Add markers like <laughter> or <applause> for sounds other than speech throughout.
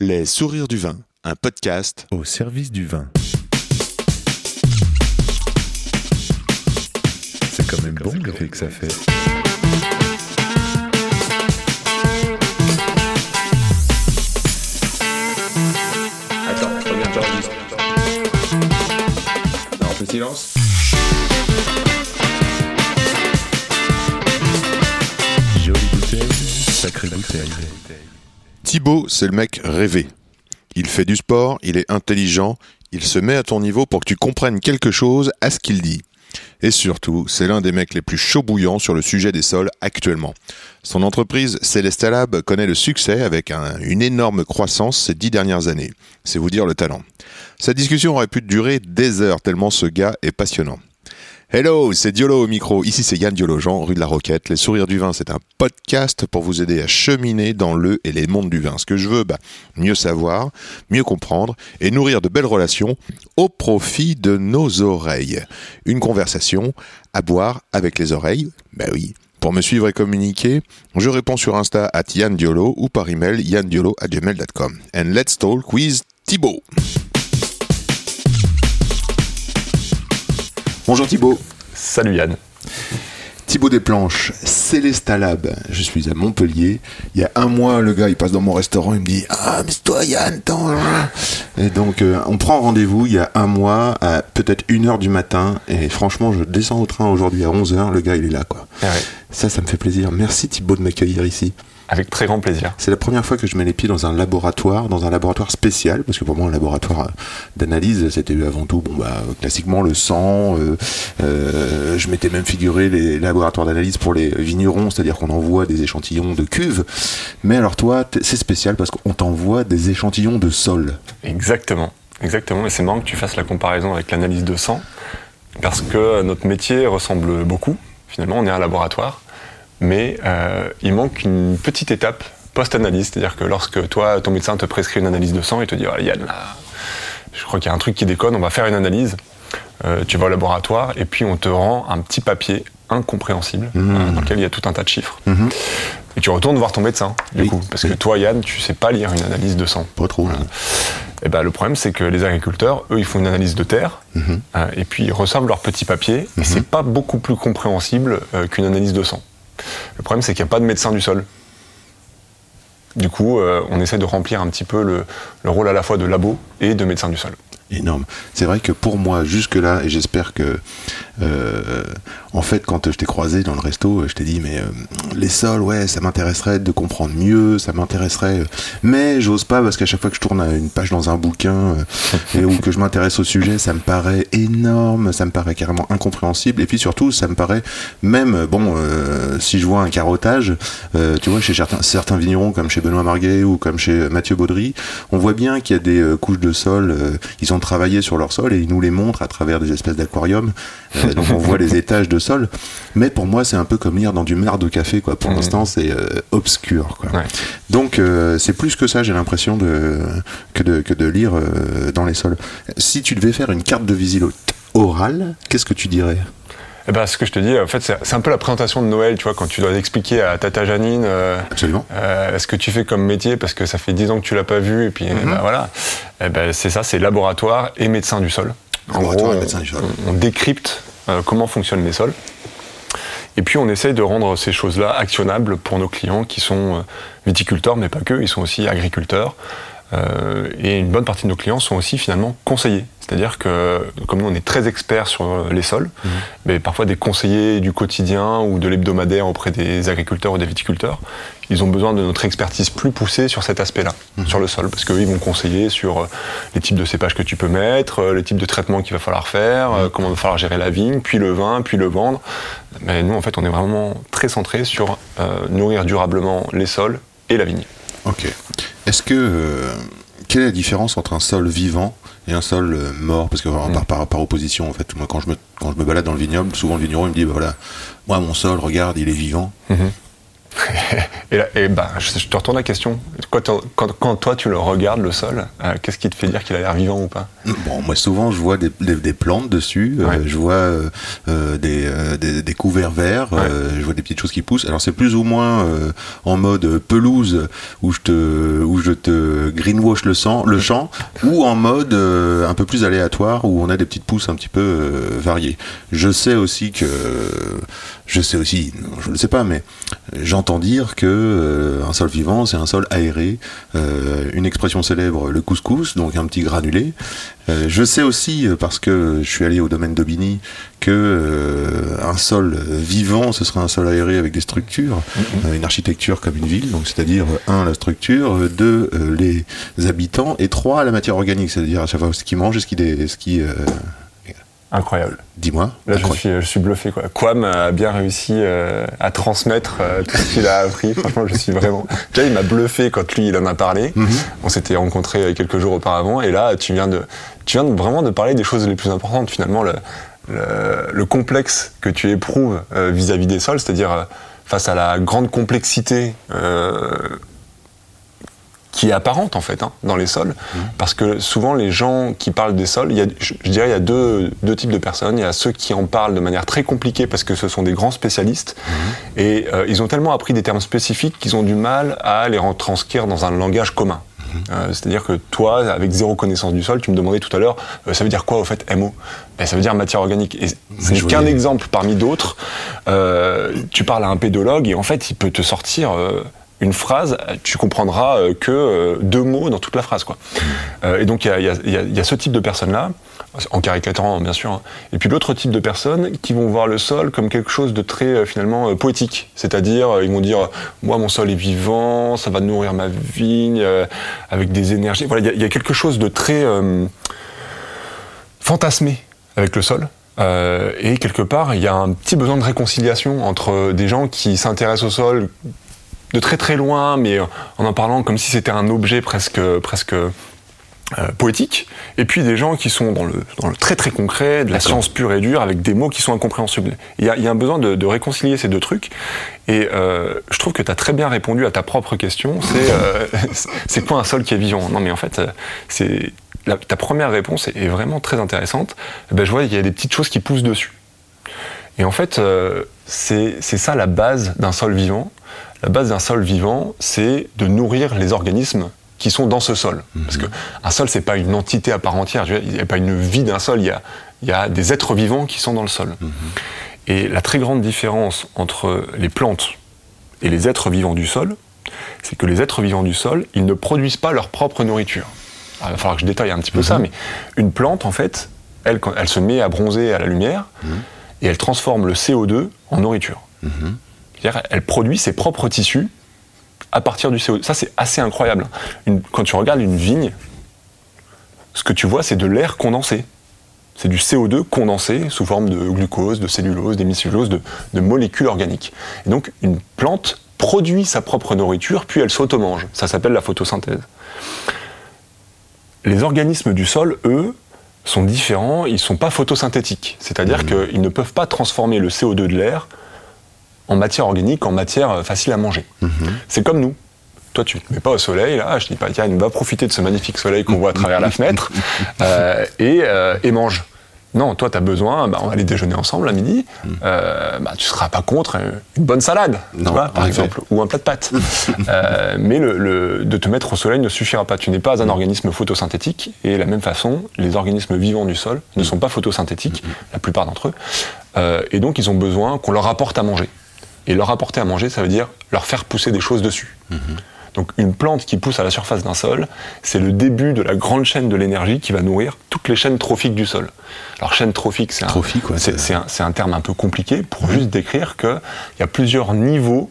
Les sourires du vin, un podcast au service du vin. C'est quand même bon l'effet que ça fait. Attends, reviens, j'enregistre. Non, on fait silence. Jolie bouteille, sacrée bouteille. Thibaut, c'est le mec rêvé. Il fait du sport, il est intelligent, il se met à ton niveau pour que tu comprennes quelque chose à ce qu'il dit. Et surtout, c'est l'un des mecs les plus chauds bouillants sur le sujet des sols actuellement. Son entreprise Celestalab connaît le succès avec un- une énorme croissance ces dix dernières années. C'est vous dire le talent. Cette discussion aurait pu durer des heures tellement ce gars est passionnant. Hello, c'est Diolo au micro. Ici, c'est Yann Diolo, Jean, rue de la Roquette. Les Sourires du Vin, c'est un podcast pour vous aider à cheminer dans le et les mondes du vin. Ce que je veux, bah, mieux savoir, mieux comprendre et nourrir de belles relations au profit de nos oreilles. Une conversation à boire avec les oreilles, bah oui. Pour me suivre et communiquer, je réponds sur Insta at Yann Diolo ou par email yandiolo at gmail.com. And let's talk with Thibaut. Bonjour Thibaut. Salut Yann. Thibaut Desplanches, Célestalab. Je suis à Montpellier. Il y a un mois, le gars, il passe dans mon restaurant, il me dit Ah, mais c'est toi, Yann. Et donc, euh, on prend rendez-vous il y a un mois, à peut-être une heure du matin. Et franchement, je descends au train aujourd'hui à 11h. Le gars, il est là, quoi. Ah Ça, ça me fait plaisir. Merci Thibaut de m'accueillir ici. Avec très grand plaisir. C'est la première fois que je mets les pieds dans un laboratoire, dans un laboratoire spécial, parce que pour moi, un laboratoire euh, d'analyse, c'était avant tout, bon, bah, classiquement le sang. euh, euh, je m'étais même figuré les laboratoires d'analyse pour les vignerons, c'est-à-dire qu'on envoie des échantillons de cuves. Mais alors toi, c'est spécial parce qu'on t'envoie des échantillons de sol. Exactement. Exactement. Et c'est marrant que tu fasses la comparaison avec l'analyse de sang, parce que notre métier ressemble beaucoup. Finalement, on est un laboratoire, mais euh, il manque une petite étape post-analyse. C'est-à-dire que lorsque toi, ton médecin te prescrit une analyse de sang, il te dit Ah, Yann, là, je crois qu'il y a un truc qui déconne, on va faire une analyse. Euh, tu vas au laboratoire et puis on te rend un petit papier incompréhensible euh, dans lequel il y a tout un tas de chiffres. Et tu retournes voir ton médecin, du Oui. coup, parce Oui. que toi, Yann, tu sais pas lire une analyse de sang. Pas trop. là. Et ben, le problème, c'est que les agriculteurs, eux, ils font une analyse de terre, euh, et puis ils reçoivent leur petit papier, et c'est pas beaucoup plus compréhensible qu'une analyse de sang. Le problème, c'est qu'il n'y a pas de médecin du sol. Du coup, euh, on essaie de remplir un petit peu le, le rôle à la fois de labo et de médecin du sol. Énorme. C'est vrai que pour moi, jusque-là, et j'espère que, euh, en fait, quand je t'ai croisé dans le resto, je t'ai dit, mais euh, les sols, ouais, ça m'intéresserait de comprendre mieux, ça m'intéresserait, euh, mais j'ose pas parce qu'à chaque fois que je tourne une page dans un bouquin euh, ou que je m'intéresse au sujet, ça me paraît énorme, ça me paraît carrément incompréhensible, et puis surtout, ça me paraît même, euh, bon, si je vois un carottage, tu vois, chez certains, vignerons comme chez Benoît Marguet ou comme chez Mathieu Baudry, on voit bien qu'il y a des couches de sol, euh, ils ont travaillé sur leur sol et ils nous les montrent à travers des espèces d'aquariums. Euh, <laughs> donc on voit les étages de sol. Mais pour moi, c'est un peu comme lire dans du mar de café, quoi. Pour Mhm. l'instant, c'est euh, obscur, quoi. Ouais. Donc euh, c'est plus que ça, j'ai l'impression de que de que de lire dans les sols. Si tu devais faire une carte de visite orale, qu'est-ce que tu dirais? Et ben, ce que je te dis, en fait, c'est un peu la présentation de Noël, tu vois, quand tu dois expliquer à Tata Janine euh, Absolument. euh, ce que tu fais comme métier, parce que ça fait 10 ans que tu l'as pas vu, et puis eh ben, voilà. Eh ben, c'est ça, c'est laboratoire et médecin du sol. En Laboratoire gros, et médecin du sol. on, on décrypte euh, comment fonctionnent les sols. Et puis on essaye de rendre ces choses-là actionnables pour nos clients qui sont viticulteurs, mais pas que, ils sont aussi agriculteurs. Euh, et une bonne partie de nos clients sont aussi finalement conseillers. C'est-à-dire que, comme nous on est très experts sur les sols, mais parfois des conseillers du quotidien ou de l'hebdomadaire auprès des agriculteurs ou des viticulteurs, ils ont besoin de notre expertise plus poussée sur cet aspect-là, sur le sol, parce qu'eux ils vont conseiller sur euh, les types de cépages que tu peux mettre, euh, les types de traitements qu'il va falloir faire, euh, comment il va falloir gérer la vigne, puis le vin, puis le vendre. Mais nous en fait on est vraiment très centré sur euh, nourrir durablement les sols et la vigne. Ok. Est-ce que euh, quelle est la différence entre un sol vivant et un sol euh, mort? Parce que par, par, par, par opposition, en fait, moi quand je me quand je me balade dans le vignoble, souvent le vigneron il me dit bah voilà, moi mon sol, regarde, il est vivant. <laughs> Et, là- et bah, je, je te retourne la question. Quand, t'en- quand- quand toi tu le regardes, le sol, euh, qu'est-ce qui te fait dire qu'il a l'air vivant ou pas? Bon, moi souvent je vois des, des- des plantes dessus, euh, je vois euh, des, des, des couverts verts, je vois des petites choses qui poussent. Alors c'est plus ou moins en mode pelouse où je te où je te greenwash le sang, le champ, ou en mode un peu plus aléatoire où on a des petites pousses un petit peu variées. Je sais aussi que je sais aussi, je ne le sais pas, mais j'entends dire que euh, un sol vivant c'est un sol aéré. Euh, une expression célèbre, le couscous, donc un petit granulé. Euh, je sais aussi, euh, parce que je suis allé au domaine d'Aubigny, que euh, un sol vivant, ce serait un sol aéré avec des structures, euh, une architecture comme une ville, donc c'est-à-dire un la structure, deux euh, les habitants et trois la matière organique, c'est-à-dire à chaque fois ce qui mange et ce qui, dé- ce qui euh, Incroyable. dis-moi. Là, je suis, je suis bluffé. Quoi. Quam a bien réussi euh, à transmettre euh, tout ce qu'il a appris. Franchement, je suis vraiment. Déjà, il m'a bluffé quand lui, il en a parlé. Mhm. On s'était rencontrés euh, quelques jours auparavant. Et là, tu viens, de, tu viens de- vraiment de parler des choses les plus importantes. Finalement, le, le, le complexe que tu éprouves euh, vis-à-vis des sols, c'est-à-dire face à la grande complexité qui est apparente en fait hein, dans les sols, parce que souvent les gens qui parlent des sols, il y a, je, je dirais il y a deux, deux types de personnes. Il y a ceux qui en parlent de manière très compliquée parce que ce sont des grands spécialistes et euh, ils ont tellement appris des termes spécifiques qu'ils ont du mal à les retranscrire dans un langage commun. Euh, C'est-à-dire que toi, avec zéro connaissance du sol, tu me demandais tout à l'heure, euh, ça veut dire quoi au fait MO ben, Ça veut dire matière organique. Et ce n'est je qu'un exemple parmi d'autres. Euh, tu parles à un pédologue et en fait, il peut te sortir une phrase, tu comprendras euh, que euh, deux mots dans toute la phrase. Quoi. Euh, et donc, il y y y a- ce type de personnes-là, en caricaturant bien sûr, hein. et puis l'autre type de personnes qui vont voir le sol comme quelque chose de très finalement poétique. C'est-à-dire, ils vont dire, moi, mon sol est vivant, ça va nourrir ma vigne, avec des énergies. Voilà, il y a- quelque chose de très fantasmé avec le sol. Et quelque part, il y a un petit besoin de réconciliation entre des gens qui s'intéressent au sol de très très loin, mais en en parlant comme si c'était un objet presque, presque euh, poétique, et puis des gens qui sont dans le, dans le très très concret, de la science pure et dure, avec des mots qui sont incompréhensibles. Il y a, il y a un besoin de, de réconcilier ces deux trucs, et euh, je trouve que tu as très bien répondu à ta propre question, c'est euh, <laughs> c'est quoi un sol qui est vivant Non mais en fait, euh, c'est ta première réponse est, vraiment très intéressante. Eh Ben, je vois qu'il y a des petites choses qui poussent dessus. Et en fait, euh, c'est ça la base d'un sol vivant. La base d'un sol vivant, c'est de nourrir les organismes qui sont dans ce sol. Parce que un sol, c'est pas une entité à part entière. Il n'y a pas une vie d'un sol. Il y a, il y a des êtres vivants qui sont dans le sol. Et la très grande différence entre les plantes et les êtres vivants du sol, c'est que les êtres vivants du sol, ils ne produisent pas leur propre nourriture. Alors, il va falloir que je détaille un petit peu ça, mais une plante, en fait, elle, se met à bronzer à la lumière, et elle transforme le CO2 en nourriture. Elle produit ses propres tissus à partir du CO2. Ça, c'est assez incroyable. Une- quand tu regardes une vigne, ce que tu vois, c'est de l'air condensé. C'est du CO2 condensé sous forme de glucose, de cellulose, d'hémicellulose, de, de molécules organiques. Et donc, une plante produit sa propre nourriture, puis elle s'automange. Ça s'appelle la photosynthèse. Les organismes du sol, eux, sont différents, ils ne sont pas photosynthétiques. C'est-à-dire qu'ils ne peuvent pas transformer le CO2 de l'air en matière organique, en matière euh, facile à manger. C'est comme nous. Toi, tu ne te mets pas au soleil, là, je dis pas, tiens, va profiter de ce magnifique soleil qu'on voit à travers la fenêtre <laughs> euh, et, euh, et mange. Non, toi, tu as besoin, bah, on va aller déjeuner ensemble à midi, euh, bah, tu ne seras pas contre une bonne salade, tu vois, par exemple, ou un plat de pâtes. <laughs> Mais le, le- de te mettre au soleil ne suffira pas. Tu n'es pas un organisme photosynthétique, et de la même façon, les organismes vivants du sol ne sont pas photosynthétiques, la plupart d'entre eux, et donc ils ont besoin qu'on leur apporte à manger. Et leur apporter à manger, ça veut dire leur faire pousser des choses dessus. Donc une plante qui pousse à la surface d'un sol, c'est le début de la grande chaîne de l'énergie qui va nourrir toutes les chaînes trophiques du sol. Alors chaîne trophique, c'est un, ouais, un terme un peu compliqué pour juste décrire qu'il y a plusieurs niveaux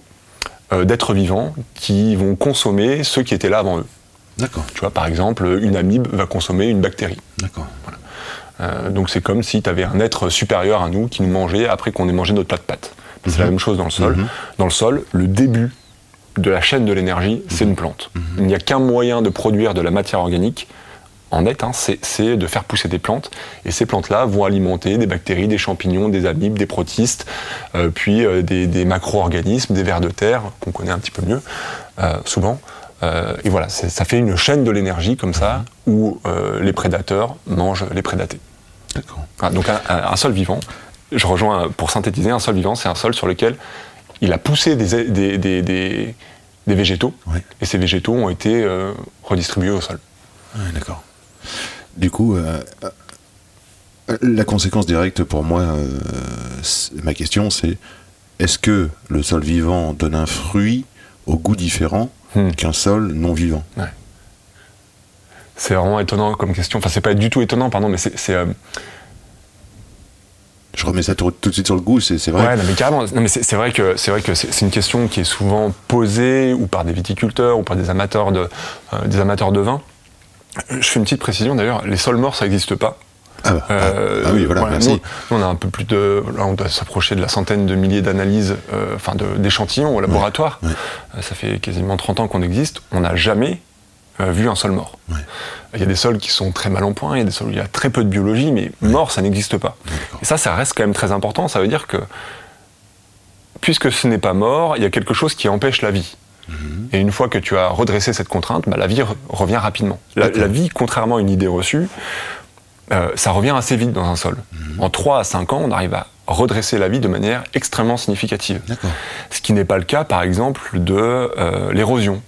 euh, d'êtres vivants qui vont consommer ceux qui étaient là avant eux. D'accord, Tu vois, par exemple, une amibe va consommer une bactérie. d'accord. Euh, donc c'est comme si tu avais un être supérieur à nous qui nous mangeait après qu'on ait mangé notre plat de pâtes. C'est la même chose dans le sol. Dans le sol, le début de la chaîne de l'énergie, c'est une plante. Il n'y a qu'un moyen de produire de la matière organique en net, hein, c'est de faire pousser des plantes. Et ces plantes-là vont alimenter des bactéries, des champignons, des amibes, des protistes, euh, puis euh, des, des macro-organismes, des vers de terre, qu'on connaît un petit peu mieux, euh, souvent. Et voilà, ça fait une chaîne de l'énergie comme ça, où les prédateurs mangent les prédatés. D'accord. Donc un, un- un sol vivant, je rejoins, pour synthétiser, un sol vivant, c'est un sol sur lequel il a poussé des, des, des, des- des végétaux, Ouais. et ces végétaux ont été euh, redistribués au sol. Ouais, D'accord. Du coup, euh, euh, la conséquence directe pour moi, euh, ma question, c'est est-ce que le sol vivant donne un fruit au goût différent Hmm. qu'un sol non vivant? C'est vraiment étonnant comme question. Enfin, c'est pas du tout étonnant, pardon, mais c'est. Euh, Je remets ça tout, tout de suite sur le goût, c'est vrai. Ouais, non, mais carrément. Non, mais c'est vrai que c'est vrai que c'est une question qui est souvent posée ou par des viticulteurs ou par des amateurs de euh, des amateurs de vin. Euh, Je fais une petite précision d'ailleurs. Les sols morts, ça n'existe pas. Ah, bah, Euh, ah oui, voilà, merci. Nous, nous, on a un peu plus de. Là, on doit s'approcher de la centaine de milliers d'analyses, euh, enfin d'échantillons au laboratoire. ouais. Euh, ça fait quasiment 30 ans qu'on existe. On n'a jamais euh, vu un sol mort. Ouais. Il y a des sols qui sont très mal en point, il y a des sols où il y a très peu de biologie, mais mort, ça n'existe pas. Et ça, ça reste quand même très important. Ça veut dire que, puisque ce n'est pas mort, il y a quelque chose qui empêche la vie. Mhm. Et une fois que tu as redressé cette contrainte, bah, la vie re- revient rapidement. La, vie, contrairement à une idée reçue, euh, ça revient assez vite dans un sol. Mhm. En 3 à 5 ans, on arrive à redresser la vie de manière extrêmement significative. Ce qui n'est pas le cas, par exemple, de euh, l'érosion.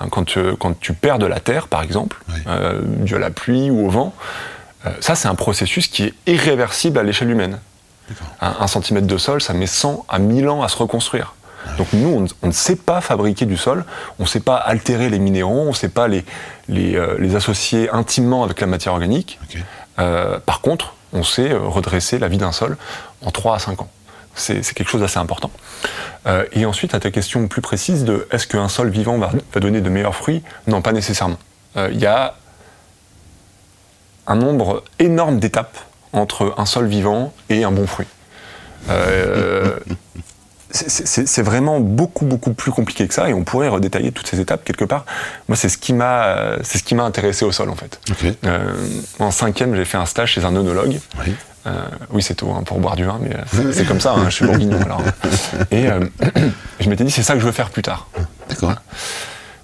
Hein, quand, tu, quand tu perds de la terre, par exemple, Ouais. euh, dû à la pluie ou au vent, euh, ça, c'est un processus qui est irréversible à l'échelle humaine. Un, un centimètre de sol, ça met 100 à 1000 ans à se reconstruire. Donc nous, on, ne- on ne sait pas fabriquer du sol, on ne sait pas altérer les minéraux, on ne sait pas les, les, euh, les associer intimement avec la matière organique. Euh, par contre, on sait redresser la vie d'un sol en 3 à 5 ans. C'est quelque chose d'assez important. Euh, et ensuite, à ta question plus précise de est-ce qu'un sol vivant va, va donner de meilleurs fruits? Non, pas nécessairement. Euh, Il y a un nombre énorme d'étapes entre un sol vivant et un bon fruit. Euh, c'est- vraiment beaucoup beaucoup plus compliqué que ça et on pourrait redétailler toutes ces étapes quelque part. Moi, c'est ce qui m'a c'est ce qui m'a intéressé au sol en fait. Euh, en cinquième, j'ai fait un stage chez un œnologue. Oui. Euh, oui, c'est tout, hein, pour boire du vin, mais euh, c'est- <laughs> comme ça, hein, je suis bourguignon. Alors. Et euh, <clears throat> je m'étais dit, c'est ça que je veux faire plus tard. D'accord.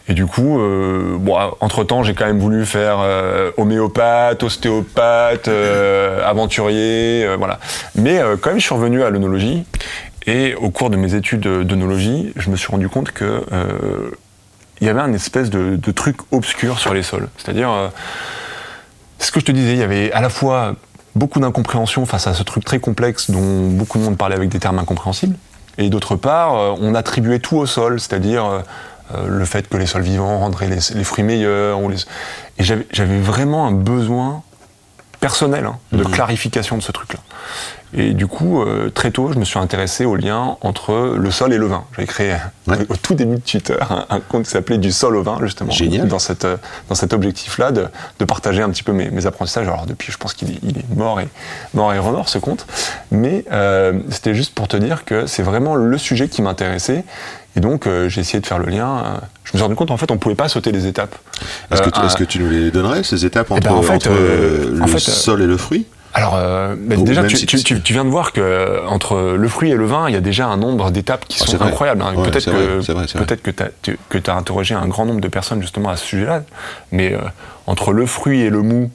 Et du coup, euh, bon, entre-temps, j'ai quand même voulu faire euh, homéopathe, ostéopathe, euh, aventurier, voilà. Mais quand même, je suis revenu à l'œnologie. Et au cours de mes études d'œnologie, je me suis rendu compte que il y avait un espèce de, de truc obscur sur les sols. C'est-à-dire, ce que je te disais, il y avait à la fois beaucoup d'incompréhension face à ce truc très complexe dont beaucoup de monde parlait avec des termes incompréhensibles. Et d'autre part, euh, on attribuait tout au sol, c'est-à-dire euh, euh, le fait que les sols vivants rendraient les, fruits meilleurs. Et j'avais vraiment un besoin personnel hein, de clarification de ce truc-là. Et du coup, euh, très tôt, je me suis intéressé au lien entre le sol et le vin. J'avais créé Ouais. <laughs> au tout début de Twitter un, un compte qui s'appelait Du sol au vin, justement. Génial. Dans, cette, euh, dans cet objectif-là de, de partager un petit peu mes, mes apprentissages. Alors depuis, je pense qu'il est, il est mort, et, mort et remort, ce compte. Mais euh, c'était juste pour te dire que c'est vraiment le sujet qui m'intéressait. Et donc, euh, j'ai essayé de faire le lien. euh, je me suis rendu compte, en fait, on pouvait pas sauter les étapes. Est-ce que, Euh, tu- est-ce que tu nous les donnerais, ces étapes Eh entre, ben, en fait, entre, le en fait, sol et le fruit Alors, euh, bah, déjà, tu, si- tu- tu- tu viens de voir que entre le fruit et le vin, il y a déjà un nombre d'étapes qui Ah, sont incroyables. hein. Ouais, peut-être que, vrai, c'est vrai, c'est vrai. peut-être que tu as, tu- que t'as interrogé un grand nombre de personnes justement à ce sujet-là. Mais euh, entre le fruit et le mou,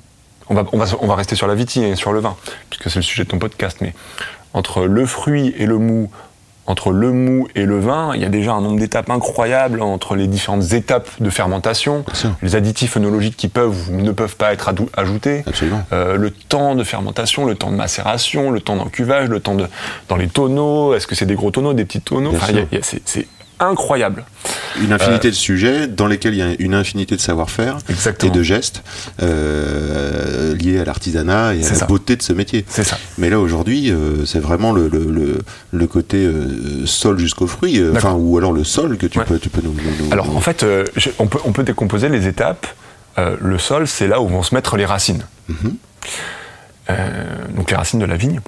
on va, on va, on va rester sur la vitie et sur le vin, puisque c'est le sujet de ton podcast. Mais entre le fruit et le mou, entre le mou et le vin, il y a déjà un nombre d'étapes incroyables entre les différentes étapes de fermentation, les additifs œnologiques qui peuvent ou ne peuvent pas être ajoutés, euh, le temps de fermentation, le temps de macération, le temps d'encuvage, le temps de dans les tonneaux. Est-ce que c'est des gros tonneaux, des petits tonneaux? Enfin, c'est incroyable. Une infinité de sujets dans lesquels il y a une infinité de savoir-faire et de gestes euh, liés à l'artisanat et à la ça. beauté de ce métier. C'est ça. Mais là aujourd'hui, euh, c'est vraiment le, le, le, le côté euh, sol jusqu'au fruit, euh, enfin ou alors le sol que tu Ouais. peux, tu peux nous. nous- nous- Alors en fait, euh, je- on, peut, on peut décomposer les étapes. Euh, le sol, c'est là où vont se mettre les racines. Mhm. Euh, donc les racines de la vigne.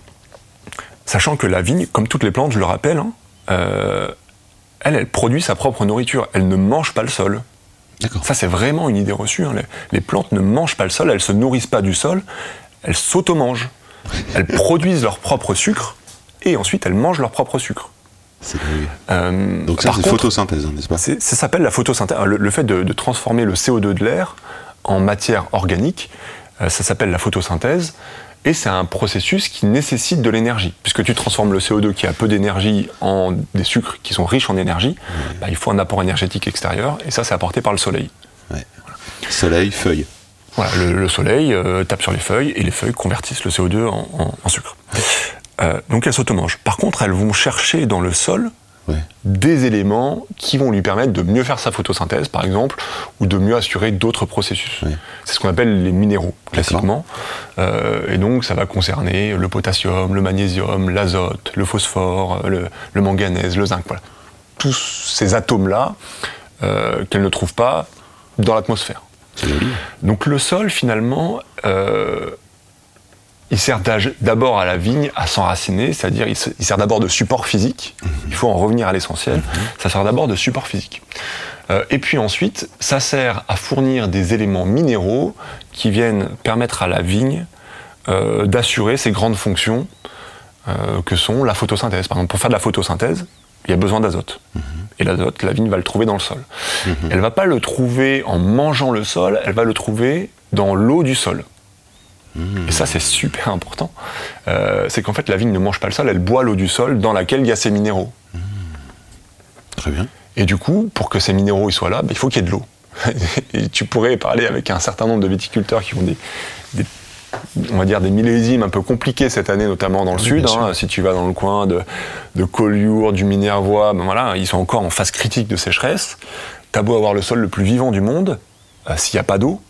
Sachant que la vigne, comme toutes les plantes, je le rappelle, hein, euh, elle, elle produit sa propre nourriture. Elle ne mange pas le sol. Ça, c'est vraiment une idée reçue. hein. Les, les plantes ne mangent pas le sol, elles se nourrissent pas du sol, elles s'automangent. <laughs> Elles produisent leur propre sucre et ensuite elles mangent leur propre sucre. C'est. Euh, Donc ça, c'est photosynthèse, hein, n'est-ce pas ça s'appelle la photosynthèse. Le, le fait de, de transformer le CO2 de l'air en matière organique, euh, ça s'appelle la photosynthèse. Et c'est un processus qui nécessite de l'énergie. Puisque tu transformes le CO2 qui a peu d'énergie en des sucres qui sont riches en énergie, bah, il faut un apport énergétique extérieur. Et ça, c'est apporté par le soleil. Soleil, feuille. Voilà, le, le soleil euh, tape sur les feuilles et les feuilles convertissent le CO2 en, en- en sucre. Euh, donc elles s'automangent. Par contre, elles vont chercher dans le sol Ouais. des éléments qui vont lui permettre de mieux faire sa photosynthèse, par exemple, ou de mieux assurer d'autres processus. Ouais. C'est ce qu'on appelle les minéraux, classiquement. Euh, et donc, ça va concerner le potassium, le magnésium, l'azote, le phosphore, euh, le, le manganèse, le zinc. Voilà. Tous ces atomes-là euh, qu'elle ne trouve pas dans l'atmosphère. Donc le sol, finalement, euh, il sert d'abord à la vigne à s'enraciner, c'est-à-dire il, se- il sert d'abord de support physique. Il faut en revenir à l'essentiel. Ça sert d'abord de support physique. Euh, et puis ensuite, ça sert à fournir des éléments minéraux qui viennent permettre à la vigne euh, d'assurer ses grandes fonctions euh, que sont la photosynthèse. Par exemple, pour faire de la photosynthèse, il y a besoin d'azote. Et l'azote, la vigne va le trouver dans le sol. Elle va pas le trouver en mangeant le sol, elle va le trouver dans l'eau du sol. Et ça, c'est super important. Euh, c'est qu'en fait, la vigne ne mange pas le sol, elle boit l'eau du sol dans laquelle il y a ses minéraux. Très bien. Et du coup, pour que ces minéraux ils soient là, ben, il faut qu'il y ait de l'eau. <laughs> Et tu pourrais parler avec un certain nombre de viticulteurs qui ont des, des- on va dire des millésimes un peu compliqués cette année, notamment dans le Oui, sud. hein. si tu vas dans le coin de, de Collioure, du Minervois, ben voilà, ils sont encore en phase critique de sécheresse. T'as beau avoir le sol le plus vivant du monde, euh, s'il n'y a pas d'eau.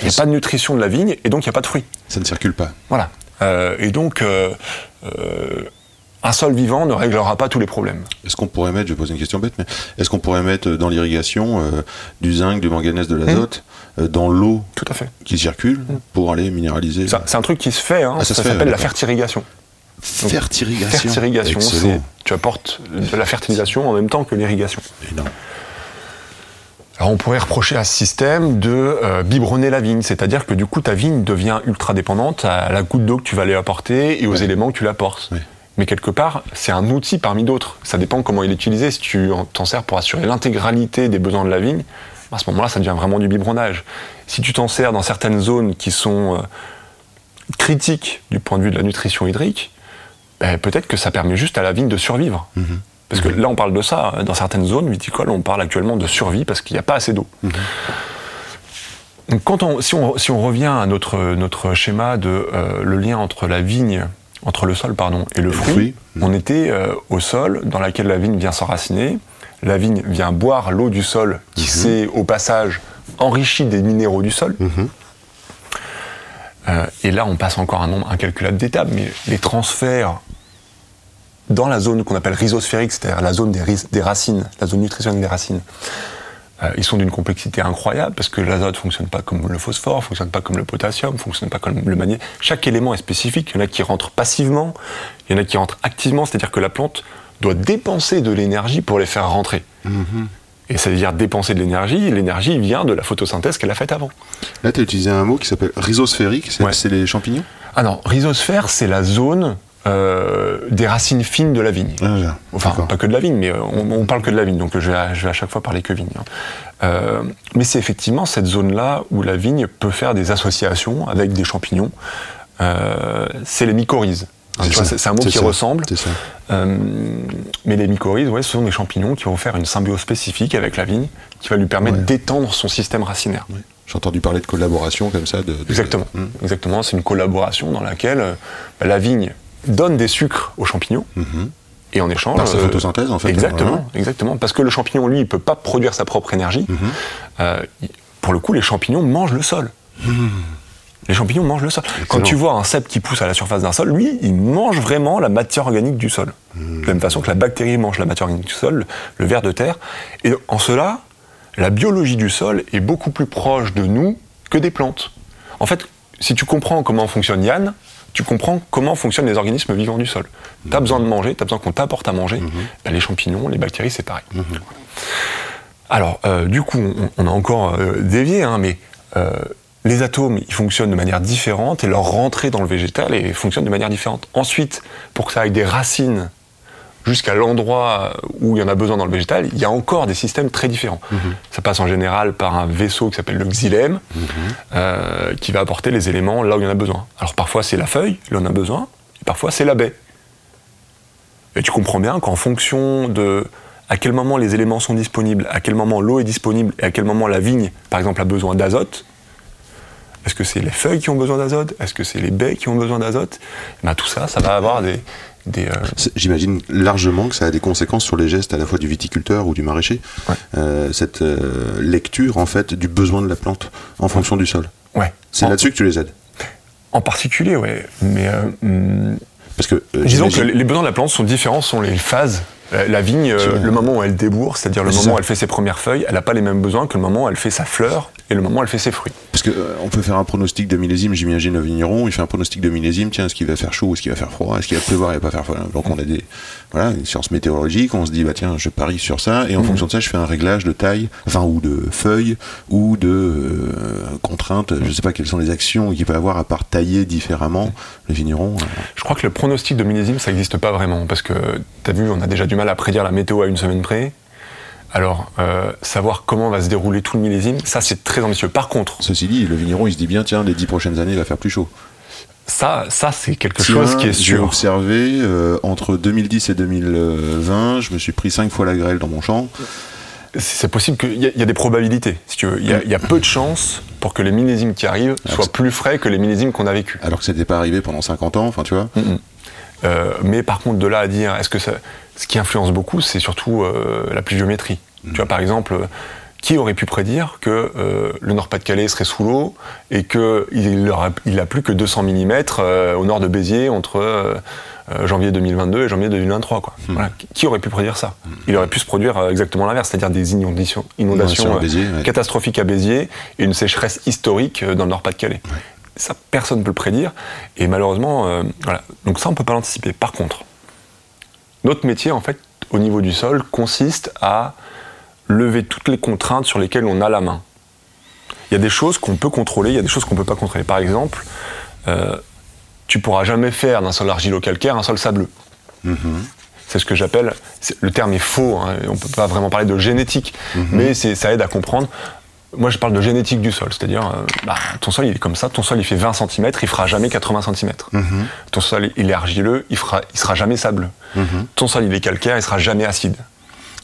Il n'y a pas de nutrition de la vigne et donc il n'y a pas de fruits. Ça ne circule pas. Voilà. Euh, et donc, euh, euh, un sol vivant ne réglera pas tous les problèmes. Est-ce qu'on pourrait mettre, je vais poser une question bête, mais est-ce qu'on pourrait mettre dans l'irrigation du zinc, du manganèse, de l'azote euh, dans l'eau qui circule pour aller minéraliser C'est un truc qui se fait, hein. Ah, ça ça, s'appelle la d'accord. fertirrigation. C'est Excellent. tu apportes de la fertilisation en même temps que l'irrigation. Alors on pourrait reprocher à ce système de euh, biberonner la vigne, c'est-à-dire que du coup ta vigne devient ultra dépendante à la goutte d'eau que tu vas lui apporter et aux Ouais. éléments que tu l'apportes. Mais quelque part, c'est un outil parmi d'autres. Ça dépend comment il est utilisé. Si tu en- t'en sers pour assurer l'intégralité des besoins de la vigne, à ce moment-là, ça devient vraiment du biberonnage. Si tu t'en sers dans certaines zones qui sont euh, critiques du point de vue de la nutrition hydrique, ben, peut-être que ça permet juste à la vigne de survivre. Mhm. Parce que là, on parle de ça. hein. Dans certaines zones viticoles, on parle actuellement de survie parce qu'il n'y a pas assez d'eau. Donc, quand on, si, on, si on revient à notre, notre schéma de euh, le lien entre la vigne, entre le sol pardon, et le fruit, fruit. on était euh, au sol dans laquelle la vigne vient s'enraciner. La vigne vient boire l'eau du sol qui s'est au passage enrichie des minéraux du sol. Mhm. Euh, et là, on passe encore un nombre incalculable d'étapes, mais les transferts dans la zone qu'on appelle rhizosphérique, c'est-à-dire la zone des, racines, la zone nutritionnelle des racines, euh, ils sont d'une complexité incroyable parce que l'azote fonctionne pas comme le phosphore, fonctionne pas comme le potassium, fonctionne pas comme le magnésium. Chaque élément est spécifique. Il y en a qui rentrent passivement, il y en a qui rentrent activement, c'est-à-dire que la plante doit dépenser de l'énergie pour les faire rentrer. Et ça veut dire dépenser de l'énergie. L'énergie vient de la photosynthèse qu'elle a faite avant. Là, tu as utilisé un mot qui s'appelle rhizosphérique, c'est Ouais. c'est les champignons? Ah non, rhizosphère, c'est la zone euh, des racines fines de la vigne. Ah. Enfin, pas que de la vigne, mais euh, on, on parle que de la vigne, donc je vais, à- je vais à chaque fois parler que vigne. hein. Euh, mais c'est effectivement cette zone-là où la vigne peut faire des associations avec des champignons. Euh, c'est les mycorhizes. Hein, C'est un mot qui ça. ressemble. Euh, mais les mycorhizes, ouais, ce sont des champignons qui vont faire une symbiose spécifique avec la vigne, qui va lui permettre Ouais. d'étendre son système racinaire. Ouais. J'ai entendu parler de collaboration comme ça. De, de- Exactement. Mhm. Exactement. C'est une collaboration dans laquelle euh, bah, la vigne donne des sucres aux champignons Mhm. et en échange. Par sa euh, photosynthèse, en fait. Exactement, Voilà. exactement. Parce que le champignon, lui, il peut pas produire sa propre énergie. Mhm. Euh, pour le coup, les champignons mangent le sol. Les champignons mangent le sol. Quand tu vois un cèpe qui pousse à la surface d'un sol, lui, il mange vraiment la matière organique du sol. De la même façon que la bactérie mange la matière organique du sol, le, le ver de terre. Et en cela, la biologie du sol est beaucoup plus proche de nous que des plantes. En fait, si tu comprends comment fonctionne Yann, tu comprends comment fonctionnent les organismes vivants du sol. Tu as besoin de manger, tu as besoin qu'on t'apporte à manger. Ben, les champignons, les bactéries, c'est pareil. Alors, euh, du coup, on, on a encore euh, dévié, hein, mais euh, les atomes, ils fonctionnent de manière différente et leur rentrée dans le végétal et fonctionne de manière différente. Ensuite, pour que ça aille des racines jusqu'à l'endroit où il y en a besoin dans le végétal, il y a encore des systèmes très différents. Ça passe en général par un vaisseau qui s'appelle le xylème, euh, qui va apporter les éléments là où il y en a besoin. Alors parfois c'est la feuille, là on a besoin, et parfois c'est la baie. Et tu comprends bien qu'en fonction de à quel moment les éléments sont disponibles, à quel moment l'eau est disponible, et à quel moment la vigne, par exemple, a besoin d'azote, est-ce que c'est les feuilles qui ont besoin d'azote Est-ce que c'est les baies qui ont besoin d'azote ben, Tout ça, ça va avoir des... des euh, J'imagine largement que ça a des conséquences sur les gestes à la fois du viticulteur ou du maraîcher. Ouais. Euh, cette euh, lecture en fait du besoin de la plante en fonction du sol. ouais. C'est En- là-dessus que tu les aides. En particulier, oui. Mais hum, Parce que disons que les besoins de la plante sont différents, sont les phases. La, la vigne, euh, le moment où elle débourre, c'est-à-dire le moment où elle fait ses premières feuilles, elle n'a pas les mêmes besoins que le moment où elle fait sa fleur et le moment où elle fait ses fruits. Parce que euh, on peut faire un pronostic de millésime, j'imagine le vigneron, il fait un pronostic de millésime, tiens, est-ce qu'il va faire chaud, est-ce qu'il va faire froid, est-ce qu'il va pleuvoir, il va pas faire froid? Donc on a des voilà, une science météorologique, on se dit bah tiens, je parie sur ça et en fonction de ça, je fais un réglage de taille, enfin ou de feuilles ou de euh, contraintes, je sais pas quelles sont les actions qu'il peut avoir à part tailler différemment le vigneron. euh, Je crois que le pronostic de millésime, ça n'existe pas vraiment, parce que tu as vu, on a déjà du mal à prédire la météo à une semaine près. Alors, euh, savoir comment va se dérouler tout le millésime, ça c'est très ambitieux. Par contre, Ceci dit, le vigneron il se dit bien tiens, les dix prochaines années il va faire plus chaud. Ça, ça c'est quelque Tiens, chose qui est J'ai sûr. observé euh, entre 2010 et 2020, je me suis pris cinq fois la grêle dans mon champ. C'est possible qu'il y, y a des probabilités, si tu veux. Il y, a- il y a peu de chances pour que les millésimes qui arrivent soient c'est- plus frais que les millésimes qu'on a vécus. Alors que c'était pas arrivé pendant 50 ans, enfin tu vois. Euh, mais par contre, de là à dire, est-ce que ça, ce qui influence beaucoup, c'est surtout euh, la pluviométrie. Tu vois, par exemple, qui aurait pu prédire que euh, le Nord-Pas-de-Calais serait sous l'eau et qu'il n'aura il a plus que 200 mm au nord de Béziers entre euh, euh, janvier 2022 et janvier 2023 quoi. Voilà. Qui aurait pu prédire ça? Il aurait pu se produire euh, exactement l'inverse, c'est-à-dire des inondations, inondations Inondation à euh, Béziers, ouais. catastrophiques à Béziers et une sécheresse historique euh, dans le Nord-Pas-de-Calais. Ça, personne ne peut le prédire. Et malheureusement, euh, voilà. Donc ça, on ne peut pas l'anticiper. Par contre, notre métier, en fait, au niveau du sol, consiste à lever toutes les contraintes sur lesquelles on a la main. Il y a des choses qu'on peut contrôler, il y a des choses qu'on ne peut pas contrôler. Par exemple, euh, tu pourras jamais faire d'un sol argilo-calcaire un sol sableux. C'est ce que j'appelle, le terme est faux, hein, on ne peut pas vraiment parler de génétique, mais c'est- ça aide à comprendre. Moi, je parle de génétique du sol, c'est-à-dire, euh, bah, ton sol il est comme ça, ton sol il fait 20 cm, il fera jamais 80 cm. Ton sol il est argileux, il fera, il sera jamais sableux. Ton sol il est calcaire, il sera jamais acide.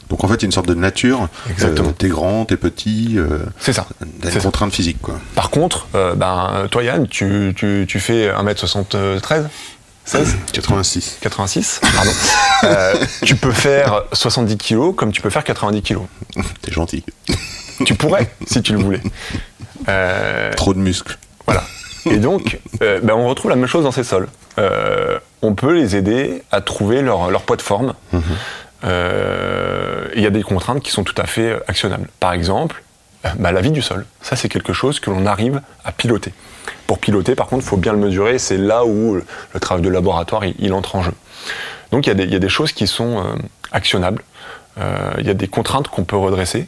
Donc en fait, il y a une sorte de nature. Exactement. Euh, t'es grand, t'es petit, euh, C'est ça. t'as une ça. contrainte physique quoi. Par contre, euh, ben, toi Yann, tu, tu, tu fais 1m73 16 86. 86 Pardon. Euh, tu peux faire 70 kg comme tu peux faire 90 kg. <laughs> T'es gentil. Tu pourrais, si tu le voulais. Euh, Trop de muscles. Voilà. Et donc, euh, ben, on retrouve la même chose dans ces sols. On peut les aider à trouver leur, leur poids de forme. Euh, Il y a des contraintes qui sont tout à fait actionnables. Par exemple, euh, bah, la vie du sol. Ça, c'est quelque chose que l'on arrive à piloter. Pour piloter, par contre, il faut bien le mesurer. C'est là où le, travail de laboratoire, il, entre en jeu. Donc, il y, a des- choses qui sont euh, actionnables. Euh, Il y a des contraintes qu'on peut redresser.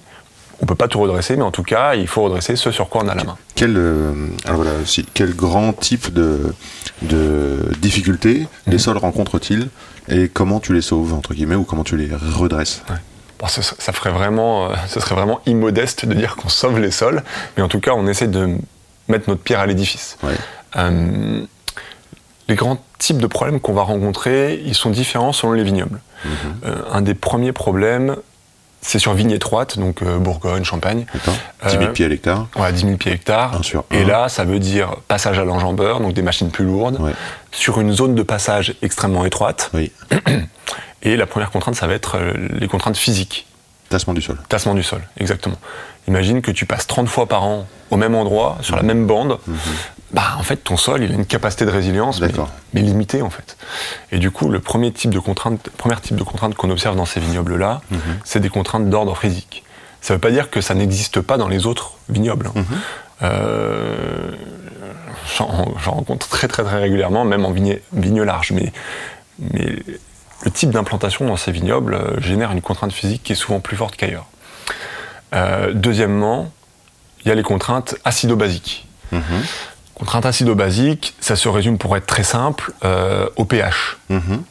On peut pas tout redresser, mais en tout cas, il faut redresser ce sur quoi on a la main. Quel, euh, alors voilà, si- quel grand type de, de difficultés Mhm. les sols rencontrent-ils et comment tu les sauves, entre guillemets, ou comment tu les redresses? Bon, ce- ça ferait vraiment, euh, serait vraiment immodeste de dire qu'on sauve les sols, mais en tout cas, on essaie de mettre notre pierre à l'édifice. Ouais. Euh, les grands types de problèmes qu'on va rencontrer, ils sont différents selon les vignobles. Mhm. Euh, un des premiers problèmes, c'est sur vigne étroite, donc euh, Bourgogne, Champagne. D'accord 10 000 Euh, pieds à l'hectare Ouais, 10 000 pieds. Un sur Et là, ça veut dire passage à l'enjambeur, donc des machines plus lourdes, Ouais. sur une zone de passage extrêmement étroite. Oui. Et la première contrainte, ça va être euh, les contraintes physiques. Tassement du sol. Tassement du sol, exactement. Imagine que tu passes 30 fois par an au même endroit, sur la même bande. Bah, en fait, ton sol, il a une capacité de résilience, mais, limitée, en fait. Et du coup, le premier type de contrainte, premier type de contrainte qu'on observe dans ces vignobles-là, c'est des contraintes d'ordre physique. Ça ne veut pas dire que ça n'existe pas dans les autres vignobles. hein. Euh, J'en rencontre très, très, très régulièrement, même en vigne, vigne large. Mais, mais le type d'implantation dans ces vignobles euh, génère une contrainte physique qui est souvent plus forte qu'ailleurs. Euh, deuxièmement, il y a les contraintes acido-basiques. Mhm. Contraintes acido-basiques, ça se résume pour être très simple euh, au pH. Mhm.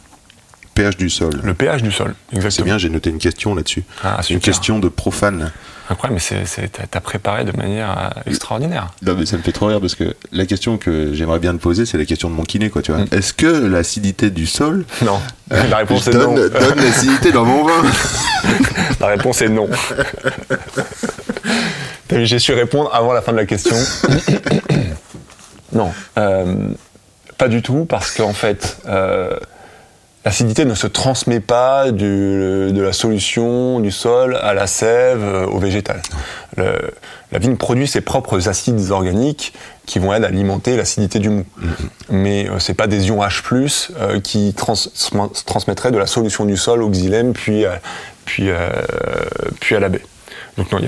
pH du sol. Le pH du sol, C'est exactement. bien, j'ai noté une question là-dessus. Ah, une question de profane. Incroyable, mais c'est- c'est- t'as préparé de manière euh, extraordinaire. Non, mais ça me fait trop rire parce que la question que j'aimerais bien te poser, c'est la question de mon kiné, quoi, tu vois. Est-ce que l'acidité du sol <laughs> Non, la réponse est donne, non. donne l'acidité dans mon vin <laughs> La réponse est non. <laughs> J'ai su répondre avant la fin de la question. <coughs> non, euh, pas du tout, parce qu'en fait, euh, l'acidité ne se transmet pas du- de la solution du sol à la sève, euh, au végétal. Le- la vigne produit ses propres acides organiques qui vont aider à alimenter l'acidité du mou. Mais euh, c'est pas des ions H+, euh, qui trans- transmettraient de la solution du sol au xylème puis, à- puis, euh, puis à la baie. Donc non, il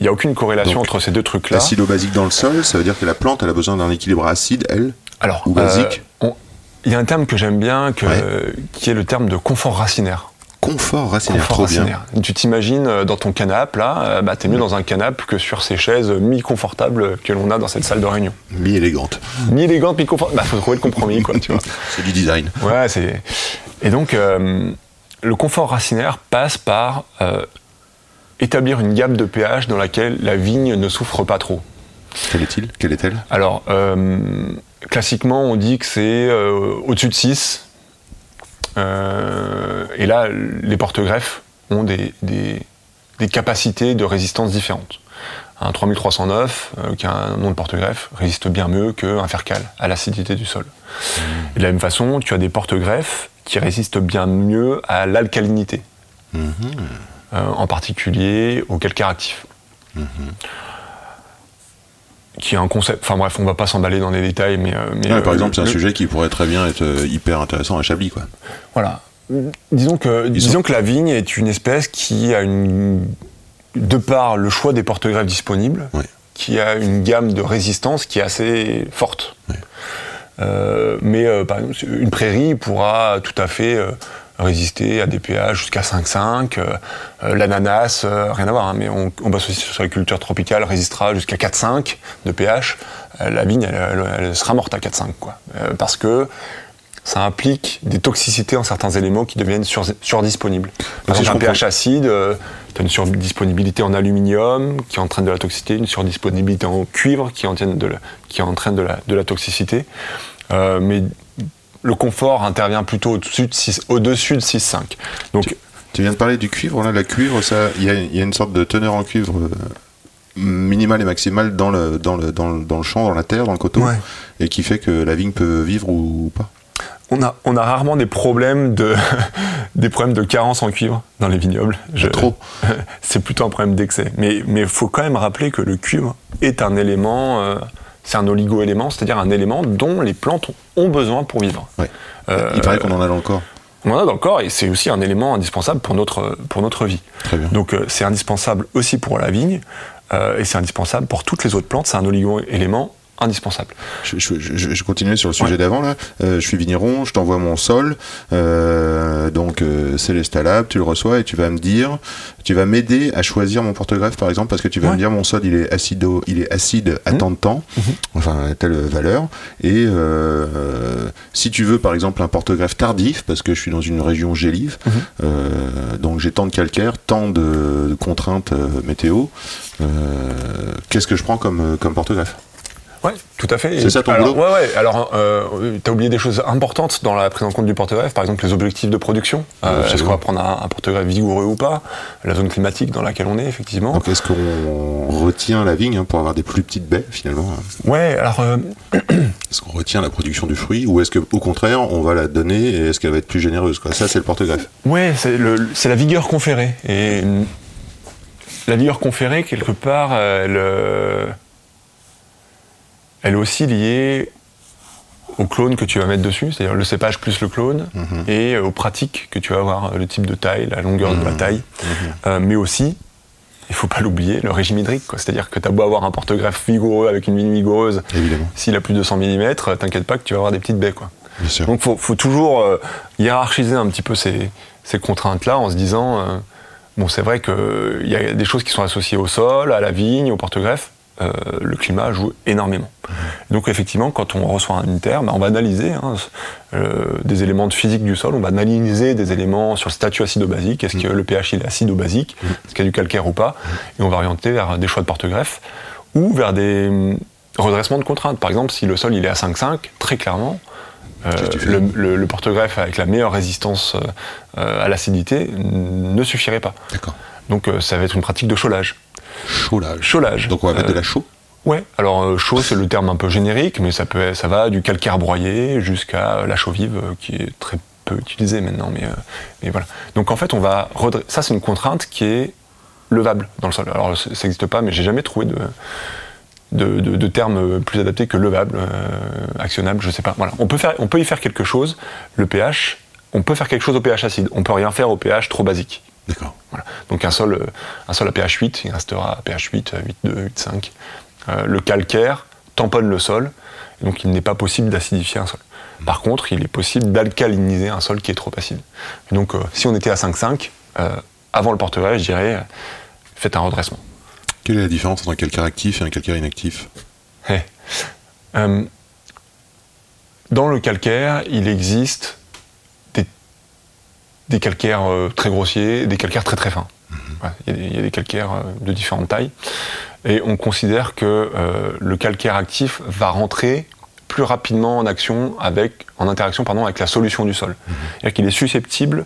n'y a, aucune corrélation Donc, entre ces deux trucs-là. L'acido-basique dans le sol, ça veut dire que la plante, elle a besoin d'un équilibre acide, elle Alors, ou basique on- il y a un terme que j'aime bien, que- Ouais. qui est le terme de confort racinaire. Confort racinaire, Confort trop bien. racinaire. Tu t'imagines euh, dans ton canapé, là, euh, bah, t'es mieux dans un canapé que sur ces chaises mi-confortables que l'on a dans cette salle de réunion. Mi-élégante. Mi-élégante, mi-confortable. Bah, faut trouver le compromis, quoi, <laughs> tu vois. C'est du design. Ouais, c'est. Et donc, euh, le confort racinaire passe par euh, établir une gamme de pH dans laquelle la vigne ne souffre pas trop. Quelle est-il? Quelle est-elle? Alors, euh, classiquement, on dit que c'est euh, au-dessus de 6. Euh, et là, les porte-greffes ont des, des- des capacités de résistance différentes. Un 3309, euh, qui a un nom de porte-greffe, résiste bien mieux qu'un fercal à l'acidité du sol. Et de la même façon, tu as des porte-greffes qui résistent bien mieux à l'alcalinité, euh, en particulier au calcaire actif. Qui est un concept. Enfin bref, on va pas s'emballer dans les détails, mais. euh, mais Ouais, par exemple, c'est un sujet qui pourrait très bien être euh, hyper intéressant à Chablis, quoi. Voilà. Disons que, disons que la vigne est une espèce qui a une. De par le choix des porte-greffes disponibles, qui a une gamme de résistance qui est assez forte. Euh, mais euh, par exemple, une prairie pourra tout à fait euh, résister à des pH jusqu'à 5,5. euh, euh, L'ananas, euh, rien à voir, hein, mais on, on bosse aussi sur les cultures tropicales, résistera jusqu'à 4,5 de pH. Euh, la vigne, elle, elle- elle sera morte à 4,5, quoi. Parce que ça implique des toxicités en certains éléments qui deviennent sur- surdisponibles. Par si exemple, un pH acide, tu as une surdisponibilité en aluminium qui entraîne de la toxicité, une surdisponibilité en cuivre qui, entraîne de la, qui entraîne de la, de la toxicité. Euh, mais le confort intervient plutôt au-dessus de 6 au-dessus de 6,5. Donc, Tu viens de parler du cuivre, là, la cuivre, ça, il y a, il y a une sorte de teneur en cuivre euh, minimale et maximale dans le, dans, le, dans, le, dans le champ, dans la terre, dans le coteau, Ouais. et qui fait que la vigne peut vivre ou, ou pas. on a, on a rarement des problèmes de, <laughs> des problèmes de carence en cuivre dans les vignobles. Je- trop. <laughs> C'est plutôt un problème d'excès. Mais il faut quand même rappeler que le cuivre est un élément, euh, c'est un oligo-élément, c'est-à-dire un élément dont les plantes ont besoin pour vivre. Ouais. Euh, il paraît qu'on en a dans le corps. On en a dans le corps et c'est aussi un élément indispensable pour notre, pour notre vie. Très bien. Donc euh, c'est indispensable aussi pour la vigne euh, et c'est indispensable pour toutes les autres plantes. C'est un oligo-élément indispensable. Je, je, je, je continuais sur le sujet Ouais. d'avant là. Euh, je suis vigneron, je t'envoie mon sol, euh, donc euh, c'est l'estalable, tu le reçois et tu vas me dire, tu vas m'aider à choisir mon porte-greffe par exemple parce que tu vas Ouais. me dire mon sol il est acido, il est acide à Mhm. tant de temps, enfin à telle valeur et euh, si tu veux par exemple un porte-greffe tardif parce que je suis dans une région gélive, Mhm. euh, donc j'ai tant de calcaire, tant de, de contraintes euh, météo, euh, qu'est-ce que je prends comme comme porte-greffe? Ouais, tout à fait. C'est ça ton alors, boulot Ouais, ouais. Alors, euh, t'as oublié des choses importantes dans la prise en compte du porte-greffe, par exemple les objectifs de production. Euh, Ouais, Est-ce qu'on va prendre un, un porte-greffe vigoureux ou pas? La zone climatique dans laquelle on est, effectivement. Donc est-ce qu'on retient la vigne hein, pour avoir des plus petites baies finalement hein? Ouais, alors euh, <clears throat> Est-ce qu'on retient la production du fruit ou est-ce qu'au contraire on va la donner et est-ce qu'elle va être plus généreuse quoi? Ça c'est le porte-greffe. Ouais, c'est la vigueur conférée. Et euh, la vigueur conférée, quelque part, elle, euh, elle est aussi liée au clone que tu vas mettre dessus, c'est-à-dire le cépage plus le clone, Mhm. et euh, aux pratiques que tu vas avoir, le type de taille, la longueur de la taille, Euh, mais aussi, il faut pas l'oublier, le régime hydrique. C'est-à-dire que tu as beau avoir un porte-greffe vigoureux avec une vigne vigoureuse, s'il a plus de 100 mm, t'inquiète pas que tu vas avoir des petites baies. Quoi. bien sûr. Donc faut, faut toujours euh, hiérarchiser un petit peu ces, ces contraintes-là en se disant, euh, Bon, c'est vrai qu'il y a des choses qui sont associées au sol, à la vigne, au porte-greffe. Euh, le climat joue énormément. Donc effectivement, quand on reçoit un unitaire, bah, on va analyser hein, euh, des éléments de physique du sol, on va analyser des éléments sur le statut acido-basique, est-ce que le pH il est acido-basique, est-ce qu'il y a du calcaire ou pas, et on va orienter vers des choix de porte-greffe ou vers des hum, redressements de contraintes. Par exemple, si le sol il est à 5,5, très clairement, euh, le, le- le porte-greffe avec la meilleure résistance euh, à l'acidité ne suffirait pas. Donc euh, ça va être une pratique de cholage. Chaulage. Cholage. Donc on va mettre Euh, de la chaux. Ouais, alors euh, chaud c'est le terme un peu générique, mais ça peut, ça va du calcaire broyé jusqu'à la chaux vive euh, qui est très peu utilisée maintenant, mais, euh, mais voilà. Donc en fait on va ça c'est une contrainte qui est levable dans le sol. Alors ça n'existe pas, mais j'ai jamais trouvé de de, de, de terme plus adapté que levable, euh, actionnable, je sais pas. Voilà, on peut faire, on peut y faire quelque chose. Le pH, on peut faire quelque chose au pH acide. On peut rien faire au pH trop basique. D'accord. Voilà. Donc un sol, euh, un sol à pH 8, il restera à pH 8, euh, 8,2, 8,5. Euh, le calcaire tamponne le sol, donc il n'est pas possible d'acidifier un sol. Par contre, il est possible d'alcaliniser un sol qui est trop acide. Et donc euh, si on était à 5,5, euh, avant le porte-greffe, je dirais, faites un redressement. Quelle est la différence entre un calcaire actif et un calcaire inactif? Eh. Dans le calcaire, il existe des calcaires euh, très grossiers, des calcaires très très fins. Voilà, il, y a des, il y a des calcaires euh, de différentes tailles. Et on considère que euh, le calcaire actif va rentrer plus rapidement en action avec, en interaction pardon, avec la solution du sol. C'est-à-dire qu'il est susceptible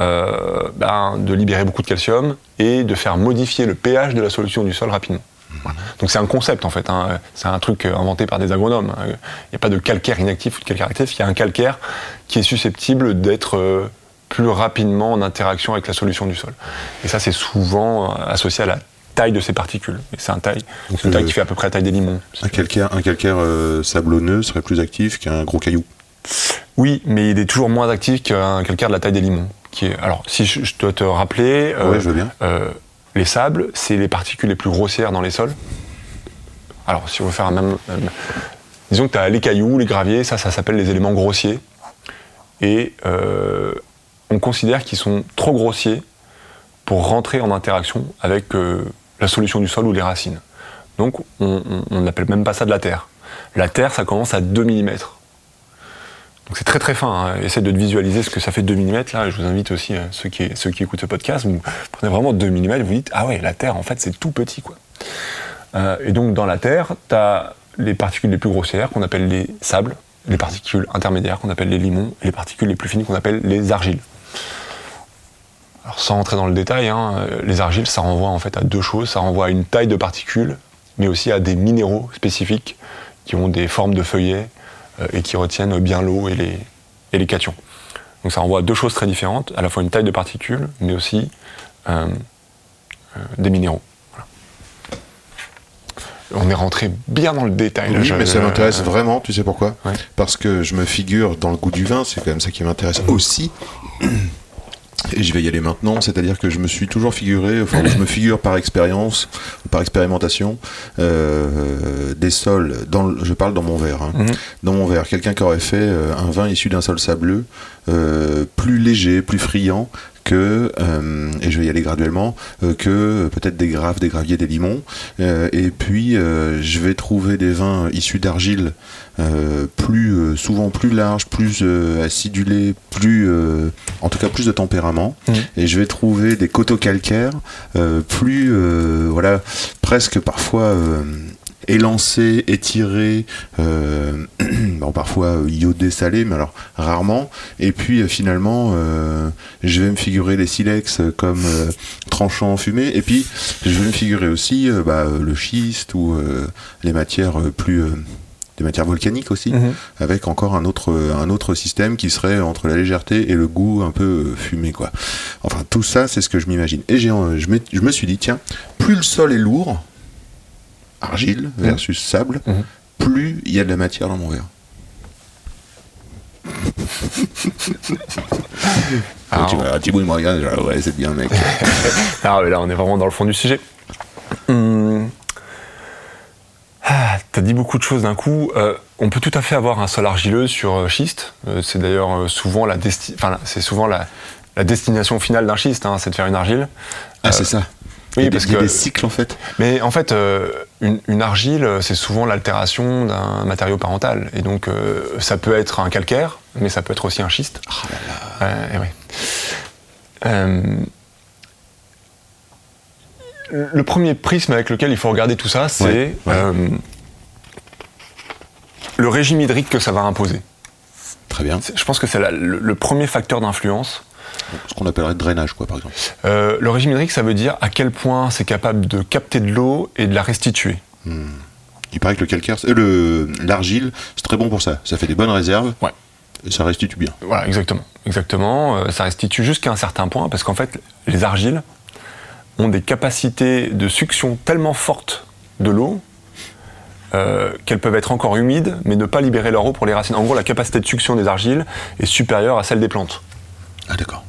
euh, ben, de libérer beaucoup de calcium et de faire modifier le pH de la solution du sol rapidement. Voilà. Donc c'est un concept en fait, hein. c'est un truc inventé par des agronomes. Il n'y a pas de calcaire inactif ou de calcaire actif, il y a un calcaire qui est susceptible d'être plus rapidement en interaction avec la solution du sol. Et ça c'est souvent euh, associé à la taille de ces particules. Et c'est un taille, Donc, une taille euh, qui fait à peu près la taille des limons. Un calcaire, un calcaire euh, sablonneux serait plus actif qu'un gros caillou. Oui, mais il est toujours moins actif qu'un calcaire de la taille des limons. Qui est, alors, si je, je dois te rappeler, euh, Ouais, je veux bien. euh, les sables, c'est les particules les plus grossières dans les sols. Alors, si on veut faire un même. même- disons que tu as les cailloux, les graviers, ça, ça s'appelle les éléments grossiers. Et on considère qu'ils sont trop grossiers pour rentrer en interaction avec euh, la solution du sol ou les racines. Donc, on n'appelle même pas ça de la terre. La terre, ça commence à 2 mm. Donc c'est très très fin. Hein. Essayez de visualiser ce que ça fait 2 mm. Là, je vous invite aussi, euh, ceux, qui, ceux qui écoutent ce podcast, vous prenez vraiment 2 mm, vous dites Ah ouais, la Terre, en fait, c'est tout petit. quoi. Euh, et donc dans la Terre, tu as les particules les plus grossières qu'on appelle les sables, les particules intermédiaires qu'on appelle les limons, et les particules les plus fines qu'on appelle les argiles. Sans rentrer dans le détail, hein, les argiles, ça renvoie en fait à deux choses. Ça renvoie à une taille de particules, mais aussi à des minéraux spécifiques qui ont des formes de feuillets euh, et qui retiennent bien l'eau et les, et les cations. Donc ça renvoie à deux choses très différentes, à la fois une taille de particules, mais aussi euh, euh, des minéraux. On est rentré bien dans le détail. là, Oui, je- mais ça euh, m'intéresse vraiment, tu sais pourquoi Ouais. Parce que je me figure dans le goût du vin, c'est quand même ça qui m'intéresse aussi. Et je vais y aller maintenant, c'est-à-dire que je me suis toujours figuré, enfin je me figure par expérience, par expérimentation, euh, des sols, dans le- je parle dans mon verre, hein. Mhm. dans mon verre, quelqu'un qui aurait fait euh, un vin issu d'un sol sableux, euh, plus léger, plus friand que, euh, et je vais y aller graduellement, euh, que euh, peut-être des graves, des graviers, des limons, Euh, et puis euh, je vais trouver des vins issus d'argile euh, plus euh, souvent plus larges, plus euh, acidulés, plus euh, en tout cas plus de tempérament. Mhm. Et je vais trouver des coteaux calcaires euh, plus euh, voilà presque parfois élancés, étirés, euh, <clears throat> bon, parfois euh, iodés, salés, mais alors rarement. Et puis euh, finalement, euh, je vais me figurer les silex comme euh, tranchants fumés. Et puis je vais me figurer aussi bah, le schiste ou les matières plus des matières volcaniques aussi, Mhm. avec encore un autre, un autre système qui serait entre la légèreté et le goût un peu fumé, quoi. Enfin, tout ça, c'est ce que je m'imagine. Et j'ai, je, je me suis dit, tiens, plus le sol est lourd, argile versus sable, Mhm. plus il y a de la matière dans mon verre. Alors, tu vois, Thibaut, il me regarde, genre, ouais, c'est bien, mec. <laughs> Ah ouais, là, on est vraiment dans le fond du sujet. Hum. Ah, T'as dit beaucoup de choses d'un coup. Euh, on peut tout à fait avoir un sol argileux sur euh, schiste. Euh, c'est d'ailleurs souvent la desti- enfin, là, c'est souvent la, la destination finale d'un schiste, hein, c'est de faire une argile. Ah, c'est ça. Oui, parce des, a que- des cycles en fait. Mais en fait, euh, une, une argile, c'est souvent l'altération d'un matériau parental. Et donc, euh, ça peut être un calcaire, mais ça peut être aussi un schiste. Euh, et ouais. Euh, le premier prisme avec lequel il faut regarder tout ça, c'est Ouais, ouais. le régime hydrique que ça va imposer. Très bien. Je pense que c'est le premier facteur d'influence. Ce qu'on appellerait drainage, quoi, par exemple. Euh, le régime hydrique, ça veut dire à quel point c'est capable de capter de l'eau et de la restituer. Il paraît que le calcaire, euh, le l'argile, c'est très bon pour ça. Ça fait des bonnes réserves. Ouais. Et ça restitue bien. Voilà, exactement. Exactement. Euh, ça restitue jusqu'à un certain point, parce qu'en fait, les argiles ont des capacités de succion tellement fortes de l'eau euh, qu'elles peuvent être encore humides, mais ne pas libérer leur eau pour les racines. En gros, la capacité de succion des argiles est supérieure à celle des plantes. Ah d'accord.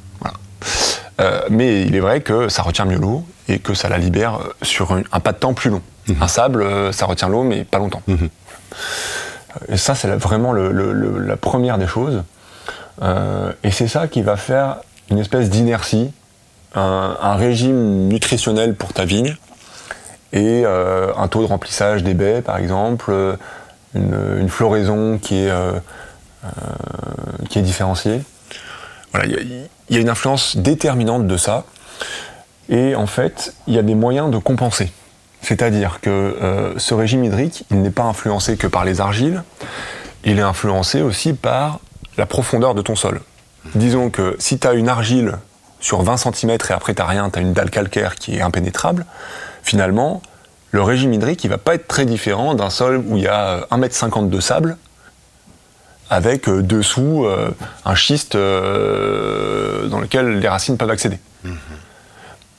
Euh, mais il est vrai que ça retient mieux l'eau et que ça la libère euh, sur un, un pas de temps plus long. Un sable, euh, ça retient l'eau, mais pas longtemps. Mhm. Et ça, c'est vraiment le- le- le- la première des choses. Euh, et c'est ça qui va faire une espèce d'inertie, un, un régime nutritionnel pour ta vigne et euh, un taux de remplissage des baies, par exemple, une, une floraison qui est, qui est différenciée. Voilà, il y a- une influence déterminante de ça. Et en fait, il y a des moyens de compenser. C'est-à-dire que euh, ce régime hydrique, il n'est pas influencé que par les argiles, il est influencé aussi par la profondeur de ton sol. Disons que si tu as une argile sur 20 cm et après tu rien, tu as une dalle calcaire qui est impénétrable, finalement, le régime hydrique, il va pas être très différent d'un sol où il y a 1,50 m de sable avec euh, dessous euh, un schiste euh, dans lequel les racines peuvent accéder.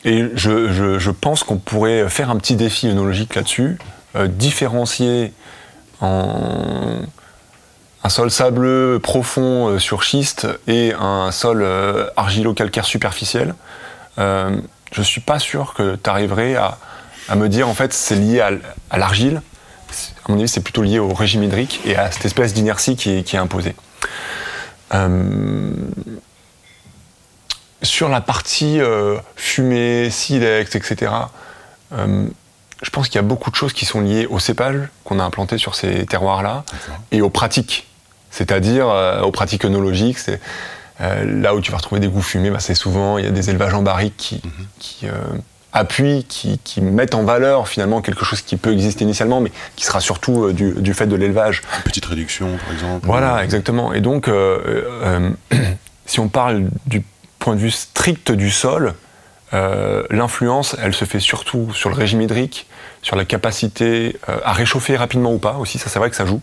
Et je, je- je pense qu'on pourrait faire un petit défi œnologique là-dessus, euh, différencier en un sol sableux profond euh, sur schiste et un sol euh, argilo-calcaire superficiel. Je suis pas sûr que tu arriverais à, à me dire en fait c'est lié à l'argile. Mon avis, c'est plutôt lié au régime hydrique et à cette espèce d'inertie qui, est- qui est imposée. Euh, sur la partie euh, fumée, silex, etc., euh, je pense qu'il y a beaucoup de choses qui sont liées au cépage qu'on a implanté sur ces terroirs-là et aux pratiques. C'est-à-dire aux pratiques œnologiques. Là où tu vas retrouver des goûts fumés, bah, c'est souvent, il y a des élevages en barrique qui, qui appuient, qui, qui mettent en valeur finalement quelque chose qui peut exister initialement, mais qui sera surtout euh, du, du fait de l'élevage. Petite réduction, par exemple. Voilà, exactement. Et donc, euh, euh, <clears throat> si on parle du point de vue strict du sol, l'influence, elle se fait surtout sur le régime hydrique, sur la capacité à réchauffer rapidement ou pas aussi, ça c'est vrai que ça joue.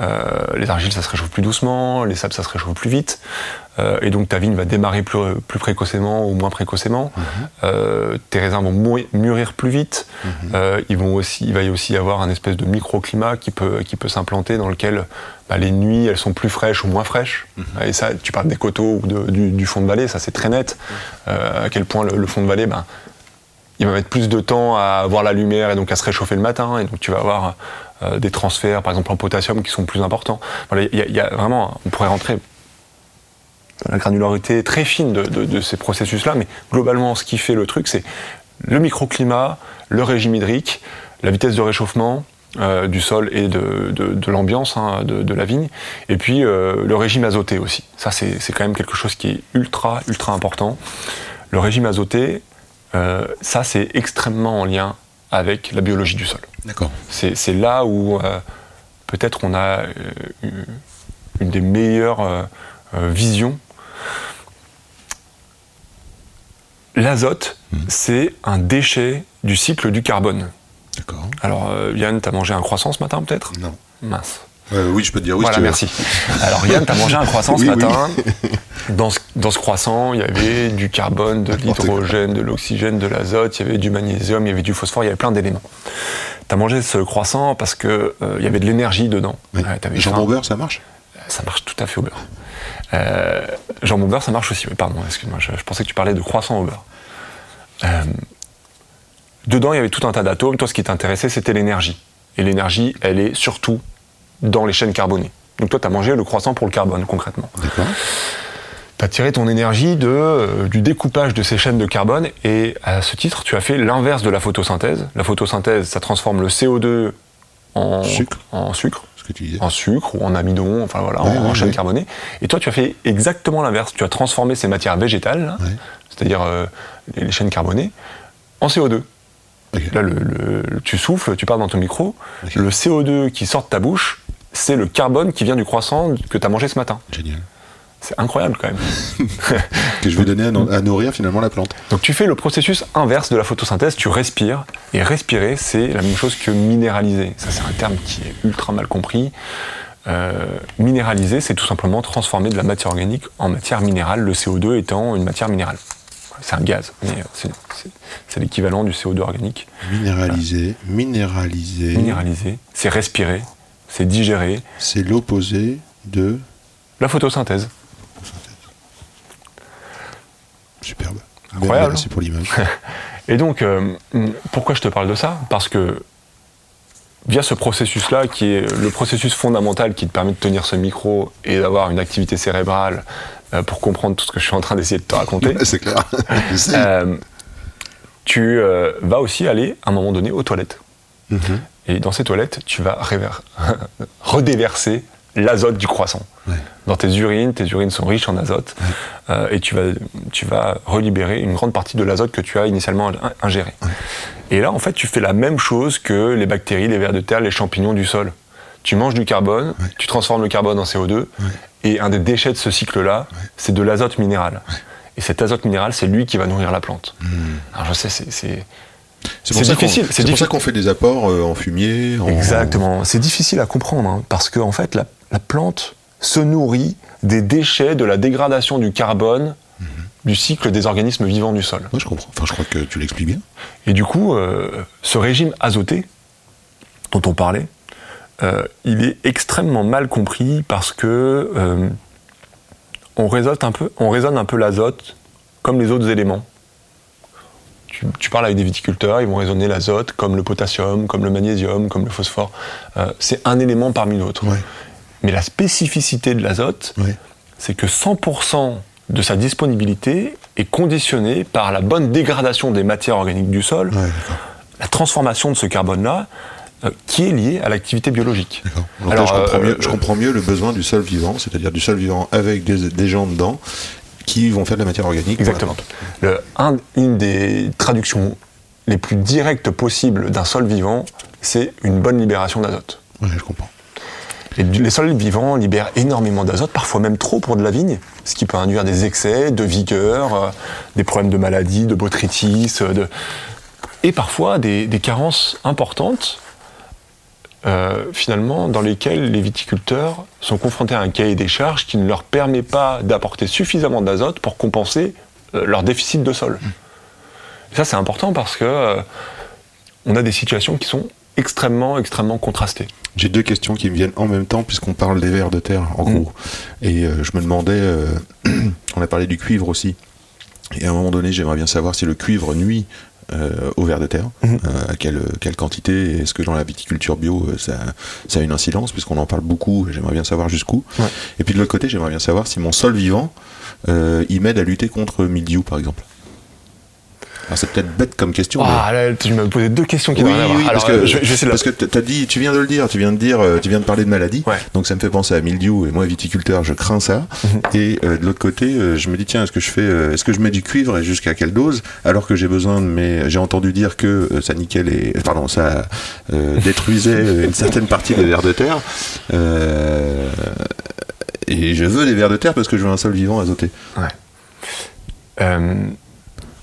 Euh, les argiles, ça se réchauffe plus doucement, les sables, ça se réchauffe plus vite. Euh, et donc ta vigne va démarrer plus, plus précocement ou moins précocement. Euh, tes raisins vont mourir- mûrir plus vite. Euh, ils vont aussi, il va y aussi y avoir un espèce de microclimat qui peut, qui peut s'implanter dans lequel bah, les nuits, elles sont plus fraîches ou moins fraîches. Et ça, tu parles des coteaux ou de- du, du fond de vallée, ça c'est très net. Euh, à quel point le, le fond de vallée, ben, il va mettre plus de temps à avoir la lumière et donc à se réchauffer le matin. Et donc tu vas avoir euh, des transferts, par exemple en potassium, qui sont plus importants. Il y, a- vraiment, on pourrait rentrer dans la granularité très fine de, ces processus-là, mais globalement, ce qui fait le truc, c'est le microclimat, le régime hydrique, la vitesse de réchauffement euh, du sol et de, l'ambiance hein, de, la vigne, et puis euh, le régime azoté aussi. Ça, c'est quand même quelque chose qui est ultra, ultra important. Le régime azoté, ça, c'est extrêmement en lien avec la biologie du sol. D'accord. C'est là où euh, peut-être on a euh, une- des meilleures euh, visions. L'azote, c'est un déchet du cycle du carbone. D'accord. Alors, Yann, t'as mangé un croissant ce matin peut-être? Non. Mince. Euh, oui, je peux te dire oui. voilà, si merci. Alors, Yann, t'as mangé un croissant ce oui. matin. <laughs> Dans, ce, dans ce croissant, il y avait du carbone, de l'hydrogène, de l'oxygène, de l'azote, il y avait du magnésium, il y avait du phosphore, il y avait plein d'éléments. T'as mangé ce croissant parce que euh, il y avait de l'énergie dedans. Oui. Ouais, Jambon beurre, ça marche? Ça marche tout à fait au beurre. Euh, jambon beurre, ça marche aussi. Oui, pardon, excuse-moi, je, je pensais que tu parlais de croissant au beurre. Euh, dedans, il y avait tout un tas d'atomes. Toi, ce qui t'intéressait, c'était l'énergie. Et l'énergie, elle est surtout dans les chaînes carbonées. Donc toi, tu as mangé le croissant pour le carbone, concrètement. D'accord. tu as tiré ton énergie de, euh, du découpage de ces chaînes de carbone et à ce titre, tu as fait l'inverse de la photosynthèse. La photosynthèse, ça transforme le CO2 en Sucre. en sucre, Ce que tu disais. en sucre ou en amidon, enfin voilà, Ouais, en, en chaîne ouais. carbonée. Et toi, tu as fait exactement l'inverse. Tu as transformé ces matières végétales, là, c'est-à-dire euh, les, les chaînes carbonées, en CO2. Ok. Là, le, le- tu souffles, tu parles dans ton micro. Le CO2 qui sort de ta bouche, c'est le carbone qui vient du croissant que tu as mangé ce matin. Génial. C'est incroyable quand même. <laughs> Que je vais donner à, no- à nourrir finalement la plante. Donc tu fais le processus inverse de la photosynthèse, tu respires, et respirer, c'est la même chose que minéraliser. Ça, c'est un terme qui est ultra mal compris. Euh, minéraliser, c'est tout simplement transformer de la matière organique en matière minérale, le CO2 étant une matière minérale. C'est un gaz, mais euh, c'est l'équivalent du CO2 organique. Minéraliser, minéraliser. Minéraliser, c'est respirer, c'est digérer. C'est l'opposé de. La photosynthèse. Superbe. Incroyable. Merci pour l'image. <laughs> Et donc, euh, pourquoi je te parle de ça? Parce que via ce processus-là, qui est le processus fondamental qui te permet de tenir ce micro et d'avoir une activité cérébrale euh, pour comprendre tout ce que je suis en train d'essayer de te raconter, <laughs> c'est clair. <laughs> Euh, tu vas aussi aller à un moment donné aux toilettes. Mhm. Et dans ces toilettes, tu vas <laughs> redéverser l'azote du croissant. Ouais. Dans tes urines, tes urines sont riches en azote, euh, et tu vas, tu vas relibérer une grande partie de l'azote que tu as initialement in- ingéré. Et là, en fait, tu fais la même chose que les bactéries, les vers de terre, les champignons du sol. Tu manges du carbone, tu transformes le carbone en CO2, et un des déchets de ce cycle-là, c'est de l'azote minéral. Et cet azote minéral, c'est lui qui va nourrir la plante. Alors je sais, c'est- c'est C'est c'est pour ça qu'on- difficile, c'est pour ça qu'on fait des apports euh, en fumier. en- Exactement. C'est difficile à comprendre hein, parce qu'en en fait, la, la plante se nourrit des déchets de la dégradation du carbone du cycle des organismes vivants du sol. Ouais, je comprends. Enfin, je crois que tu l'expliques bien. Et du coup, euh, ce régime azoté dont on parlait, euh, il est extrêmement mal compris parce que on, raisonne un peu, on raisonne un peu l'azote comme les autres éléments. Tu, tu parles avec des viticulteurs, ils vont raisonner l'azote comme le potassium, comme le magnésium, comme le phosphore. Euh, c'est un élément parmi d'autres. Ouais. Mais la spécificité de l'azote, Ouais. c'est que 100% de sa disponibilité est conditionnée par la bonne dégradation des matières organiques du sol, Ouais, la transformation de ce carbone-là, euh, qui est liée à l'activité biologique. Donc Alors, là, je, comprends euh, mieux, je comprends mieux le besoin du sol vivant, c'est-à-dire du sol vivant avec des, des gens dedans qui vont faire de la matière organique. Exactement. plante. Le- un- une des traductions les plus directes possibles d'un sol vivant, c'est une bonne libération d'azote. Ouais, je comprends. Et les sols vivants libèrent énormément d'azote, parfois même trop pour de la vigne, ce qui peut induire des excès de vigueur, euh, des problèmes de maladie, de botrytis, euh, de... et parfois des, des carences importantes, euh, finalement, dans lesquelles les viticulteurs sont confrontés à un cahier des charges qui ne leur permet pas d'apporter suffisamment d'azote pour compenser euh, leur déficit de sol. Et ça, c'est important parce que euh, on a des situations qui sont extrêmement, extrêmement contrastées. J'ai deux questions qui me viennent en même temps puisqu'on parle des vers de terre en Mm. gros. Et je me demandais, <clears throat> on a parlé du cuivre aussi. Et à un moment donné, j'aimerais bien savoir si le cuivre nuit euh, au vers de terre, Mhm. euh, à quelle, quelle quantité, est-ce que dans la viticulture bio euh, ça, ça a une incidence, puisqu'on en parle beaucoup, j'aimerais bien savoir jusqu'où. Ouais. Et puis de l'autre côté, j'aimerais bien savoir si mon sol vivant, euh, il m'aide à lutter contre mildiou par exemple. C'est peut-être bête comme question, mais- Ah, là, tu m'as posé deux questions qui oui, oui, Alors, parce que, euh, je, je parce que t'as dit, tu viens de le dire, tu viens de dire, euh, tu viens de parler de maladie, Ouais. donc ça me fait penser à mildiou et moi viticulteur, je crains ça. Mhm. Et euh, de l'autre côté, euh, je me dis tiens, est-ce que je fais, euh, est-ce que je mets du cuivre et jusqu'à quelle dose? Alors que j'ai besoin de mes, j'ai entendu dire que ça niquait les, pardon, ça détruisait une certaine partie des vers de terre. Et je veux des vers de terre parce que je veux un sol vivant azoté. Euh,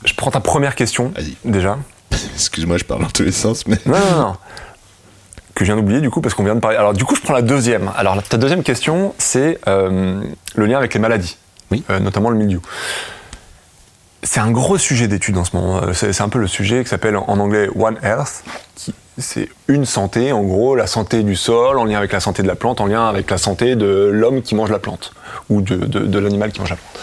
je prends ta première question, Vas-y. déjà. <laughs> Excuse-moi, je parle dans tous les sens, mais Non, non, non. Que je viens d'oublier, du coup, parce qu'on vient de parler. Alors, du coup, je prends la deuxième. Alors, ta deuxième question, c'est euh, le lien avec les maladies. Oui. Euh, notamment le mildiou. C'est un gros sujet d'étude en ce moment. Euh, C'est un peu le sujet qui s'appelle en anglais One Health. qui- C'est une santé, en gros, la santé du sol en lien avec la santé de la plante, en lien avec la santé de l'homme qui mange la plante, ou de, de- de l'animal qui mange la plante.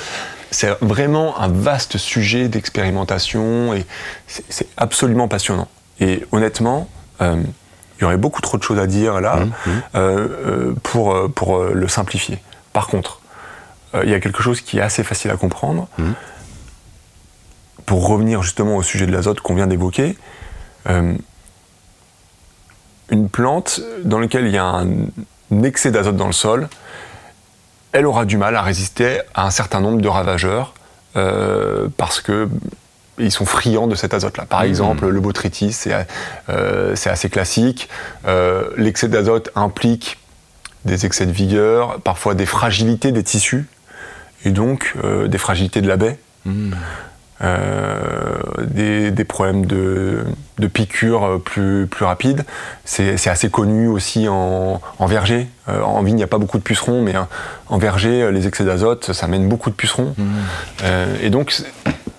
C'est vraiment un vaste sujet d'expérimentation et c'est absolument passionnant. Et honnêtement, euh, il y aurait beaucoup trop de choses à dire là Mmh, mmh. euh, euh, pour, pour le simplifier. Par contre, il y a quelque chose qui est assez facile à comprendre. Mhm. Pour revenir justement au sujet de l'azote qu'on vient d'évoquer, euh, une plante dans laquelle il y a un excès d'azote dans le sol, elle aura du mal à résister à un certain nombre de ravageurs euh, parce que ils sont friands de cet azote-là. Par exemple, le botrytis, c'est euh, assez classique. Euh, L'excès d'azote implique des excès de vigueur, parfois des fragilités des tissus, et donc des fragilités de la baie. Euh, des, des problèmes de, de piqûres euh, plus, plus rapides. C'est assez connu aussi en, en verger. Euh, en vigne, il n'y a pas beaucoup de pucerons, mais hein, en verger, euh, les excès d'azote, ça mène beaucoup de pucerons. Euh, et donc,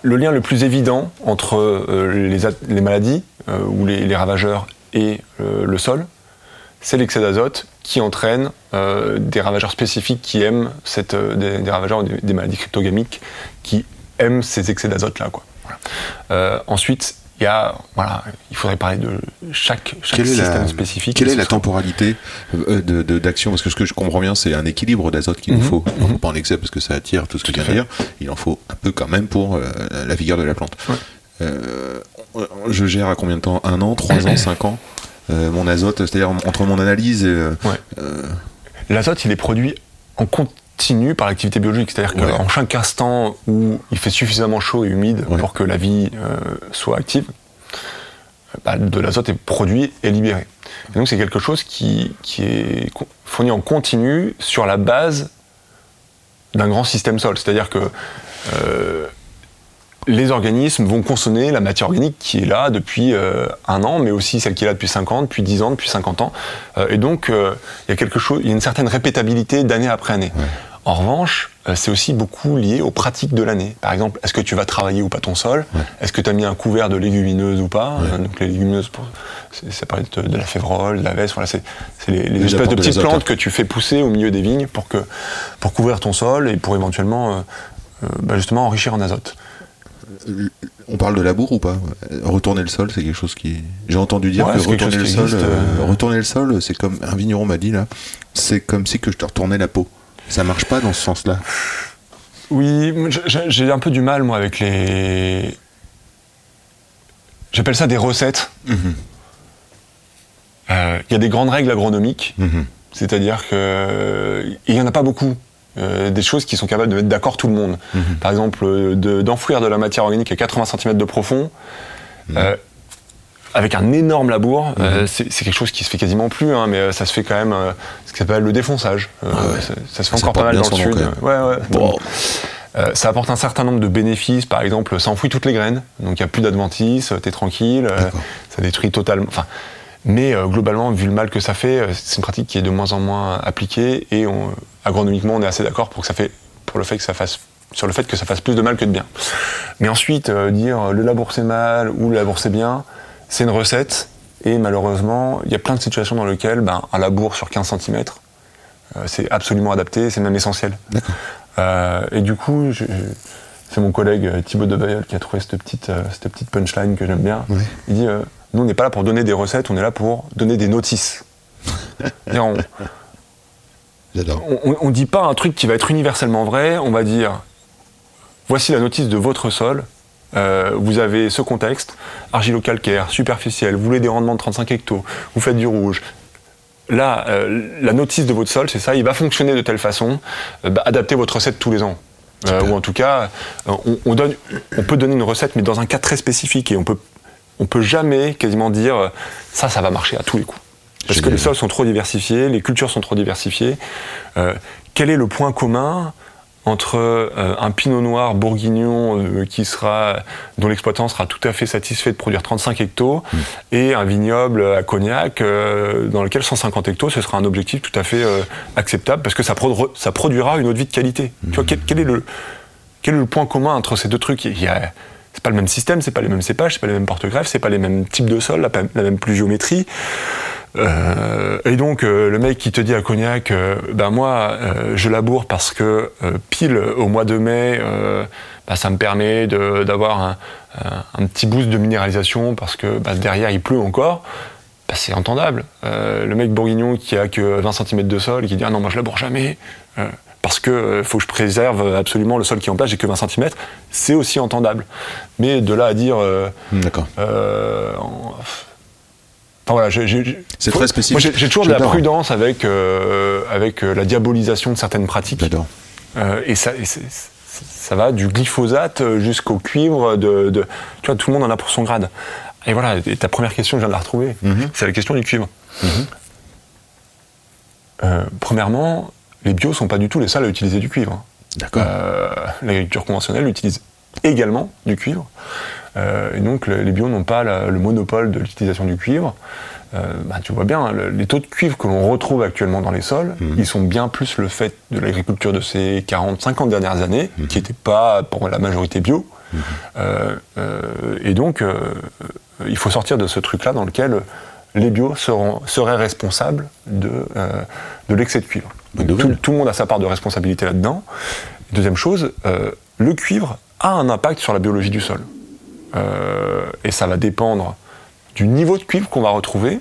le lien le plus évident entre euh, les, maladies euh, ou les, les ravageurs et euh, le sol, c'est l'excès d'azote qui entraîne euh, des ravageurs spécifiques qui aiment cette, euh, des, des ravageurs ou des, des maladies cryptogamiques qui aiment ces excès d'azote là. Quoi. Voilà. Euh, ensuite, il y a, voilà, il faudrait parler de chaque, chaque Quelle système la, spécifique. quelle est la sera- temporalité euh, d'action? Parce que ce que je comprends bien, c'est un équilibre d'azote qu'il nous Mhm, faut. Faut pas en excès parce que ça attire tout ce que tu Tout à viens de dire. Il en faut un peu quand même pour euh, la vigueur de la plante. Ouais. Euh, je gère à combien de temps? Un an, trois ans, cinq ans? Mon azote, c'est-à-dire entre mon analyse et. Ouais. L'azote, il est produit en continu par l'activité biologique. C'est-à-dire Ouais. qu'en chaque instant où il fait suffisamment chaud et humide Ouais. pour que la vie euh, soit active, bah, de l'azote est produit et libéré. Et donc c'est quelque chose qui, qui est fourni en continu sur la base d'un grand système sol. C'est-à-dire que euh, les organismes vont consommer la matière organique qui est là depuis euh, un an, mais aussi celle qui est là depuis 5 ans, depuis 10 ans, depuis 50 ans. Euh, et donc, euh, il y a quelque chose, il y a une certaine répétabilité d'année après année. En revanche, c'est aussi beaucoup lié aux pratiques de l'année. Par exemple, est-ce que tu vas travailler ou pas ton sol? Est-ce que tu as mis un couvert de légumineuses ou pas? Donc les légumineuses, ça peut être de la févrole, de la veste, voilà, c'est les, espèces de petites plantes que tu fais pousser au milieu des vignes pour, que, pour couvrir ton sol et pour éventuellement bah, justement enrichir en azote. On parle de labour ou pas? Retourner le sol, c'est quelque chose qui. J'ai entendu dire Ouais, que retourner le sol, euh, euh. retourner le sol, c'est comme un vigneron m'a dit là. C'est comme si que je te retournais la peau. Ça marche pas dans ce sens-là. Oui, j'ai- un peu du mal, moi, avec les. J'appelle ça des recettes. Mhm. Euh, Il y a des grandes règles agronomiques, Mhm. c'est-à-dire que. Il n'y en a pas beaucoup. Euh, des choses qui sont capables de mettre d'accord tout le monde. Mhm. Par exemple, euh, de- d'enfouir de, la matière organique à 80 cm de profond, Mhm. euh, avec un énorme labour, euh, c'est quelque chose qui se fait quasiment plus, hein, mais ça se fait quand même, ce qui s'appelle le défonçage. Ah ouais. ça, ça se fait Ça encore pas mal dans le sud. Ouais, ouais. Euh, ça apporte un certain nombre de bénéfices, par exemple, ça enfouit toutes les graines, donc il n'y a plus d'adventices, t'es tranquille, euh, ça détruit totalement. Enfin, mais euh, globalement, vu le mal que ça fait, euh, c'est une pratique qui est de moins en moins appliquée et on- agronomiquement, on est assez d'accord pour que ça fait, pour le fait que ça fasse, sur le fait que ça fasse plus de mal que de bien. Mais ensuite, euh, dire le labour c'est mal ou le labour c'est bien, c'est une recette et malheureusement, il y a plein de situations dans lesquelles ben, un labour sur 15 cm, c'est absolument adapté, c'est même essentiel. Euh, et du coup, c'est mon collègue Thibaut de Bayeul qui a trouvé cette petite, cette petite punchline que j'aime bien. Il dit Nous, on n'est pas là pour donner des recettes, on est là pour donner des notices. <laughs> On, on dit pas un truc qui va être universellement vrai, on va dire voici la notice de votre sol. euh, vous avez ce contexte, argilo-calcaire, superficiel, vous voulez des rendements de 35 hectos, vous faites du rouge. Là, euh, la notice de votre sol, c'est ça, il va fonctionner de telle façon, euh, bah, adaptez votre recette tous les ans. Ou en tout cas, on, on donne, on peut donner une recette, mais dans un cas très spécifique, et on peut, on peut jamais quasiment dire euh, ça, ça va marcher à tous les coups. Parce que les sols sont trop diversifiés, les cultures sont trop diversifiées. Euh, quel est le point commun entre euh, un pinot noir bourguignon euh, qui sera, dont l'exploitant sera tout à fait satisfait de produire 35 hectos et un vignoble à Cognac euh, dans lequel 150 hectos ce sera un objectif tout à fait acceptable parce que ça, produ- ça produira une eau de vie de qualité. Tu vois, quel, quel est le, quel est le point commun entre ces deux trucs? Il y a- C'est pas le même système, c'est pas les mêmes cépages, c'est pas les mêmes porte-greffes, c'est pas les mêmes types de sol, la, même pluviométrie. Euh, et donc euh, le mec qui te dit à Cognac, euh, ben moi je laboure parce que pile au mois de mai, bah, ça me permet d'avoir un, petit boost de minéralisation parce que bah, derrière il pleut encore. Bah, c'est entendable. Le mec bourguignon qui a que 20 cm de sol et qui dit ah non moi je laboure jamais parce que euh, faut que je préserve absolument le sol qui est en place, j'ai que 20 cm, c'est aussi entendable. Mais de là à dire. euh, D'accord. euh, en- Enfin voilà, C'est très spécifique. J'ai toujours de la prudence avec, euh, avec la diabolisation de certaines pratiques. J'adore. Euh, et ça, et ça va du glyphosate jusqu'au cuivre. De, de- tu vois, tout le monde en a pour son grade. Et voilà, et ta première question, je viens de la retrouver. Mhm. C'est la question du cuivre. Euh, premièrement, les bios sont pas du tout les seuls à utiliser du cuivre. D'accord. Euh, L'agriculture conventionnelle utilise également du cuivre. Euh, et donc le- les bios n'ont pas la- le monopole de l'utilisation du cuivre. Euh, bah, tu vois bien, le- les taux de cuivre que l'on retrouve actuellement dans les sols, Mhm. ils sont bien plus le fait de l'agriculture de ces 40-50 dernières années, Mhm. qui n'était pas pour la majorité bio. Euh, et donc, il faut sortir de ce truc-là dans lequel les bios seront, seraient responsables de, euh, de l'excès de cuivre. Donc, tout, le monde a sa part de responsabilité là-dedans. Deuxième chose, euh, le cuivre a un impact sur la biologie du sol. Euh, et ça va dépendre du niveau de cuivre qu'on va retrouver.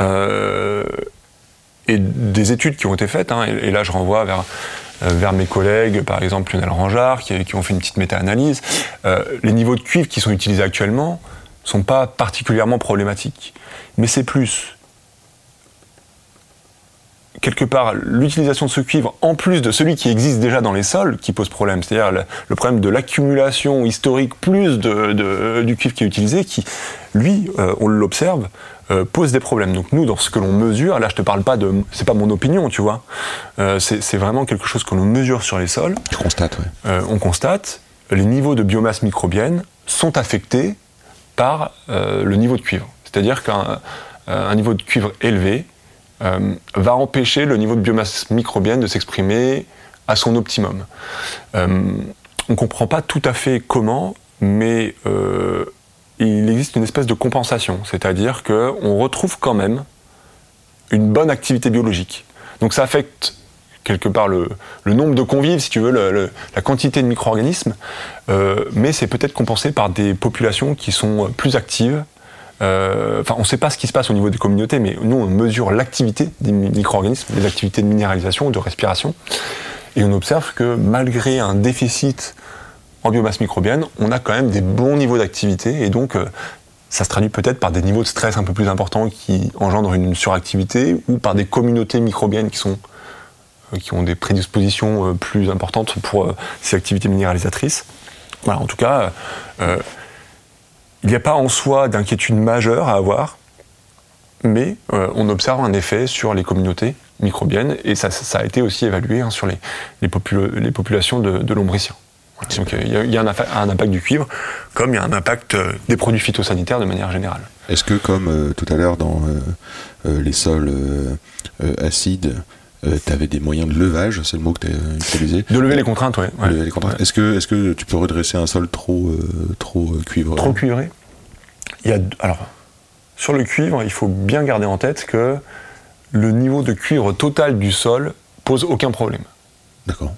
Euh, et des études qui ont été faites, hein, et, et là je renvoie vers, vers mes collègues, par exemple Lionel Rangeard, qui, qui ont fait une petite méta-analyse. Euh, les niveaux de cuivre qui sont utilisés actuellement sont pas particulièrement problématiques. Mais c'est plus quelque part l'utilisation de ce cuivre en plus de celui qui existe déjà dans les sols qui pose problème, c'est-à-dire le, problème de l'accumulation historique plus de, de- du cuivre qui est utilisé, qui lui, euh, on l'observe, euh, pose des problèmes. Donc nous, dans ce que l'on mesure, là je te parle pas de, c'est pas mon opinion, tu vois, Euh, c'est vraiment quelque chose que l'on mesure sur les sols. Je constate, ouais. On constate les niveaux de biomasse microbienne sont affectés par euh, le niveau de cuivre. C'est-à-dire qu'un euh, niveau de cuivre élevé euh, va empêcher le niveau de biomasse microbienne de s'exprimer à son optimum. On ne comprend pas tout à fait comment, mais il existe une espèce de compensation, c'est-à-dire qu'on retrouve quand même une bonne activité biologique. Donc ça affecte quelque part le, nombre de convives, si tu veux, la quantité de micro-organismes, euh, mais c'est peut-être compensé par des populations qui sont plus actives. Euh, Enfin, on ne sait pas ce qui se passe au niveau des communautés, mais nous, on mesure l'activité des mi- micro-organismes, les activités de minéralisation, de respiration, et on observe que malgré un déficit en biomasse microbienne, on a quand même des bons niveaux d'activité, et donc euh, ça se traduit peut-être par des niveaux de stress un peu plus importants qui engendrent une suractivité, ou par des communautés microbiennes qui sont qui ont des prédispositions euh, plus importantes pour euh, ces activités minéralisatrices. En tout cas, euh, il n'y a pas en soi d'inquiétude majeure à avoir, mais euh, on observe un effet sur les communautés microbiennes, et ça, a été aussi évalué hein, sur les, les, popula- les populations de, de lombriciens. Donc euh, il y a, un, impact du cuivre, comme il y a un impact euh, des produits phytosanitaires de manière générale. Est-ce que, comme euh, tout à l'heure dans euh, euh, les sols euh, euh, tu avais des moyens de levage, c'est le mot que tu as utilisé De lever les contraintes, ouais. ouais. Lever les contraintes. Est-ce que, est que tu peux redresser un sol trop, euh, trop euh, cuivreux? Trop cuivré. Il y a, alors, sur le cuivre, il faut bien garder en tête que le niveau de cuivre total du sol pose aucun problème. D'accord.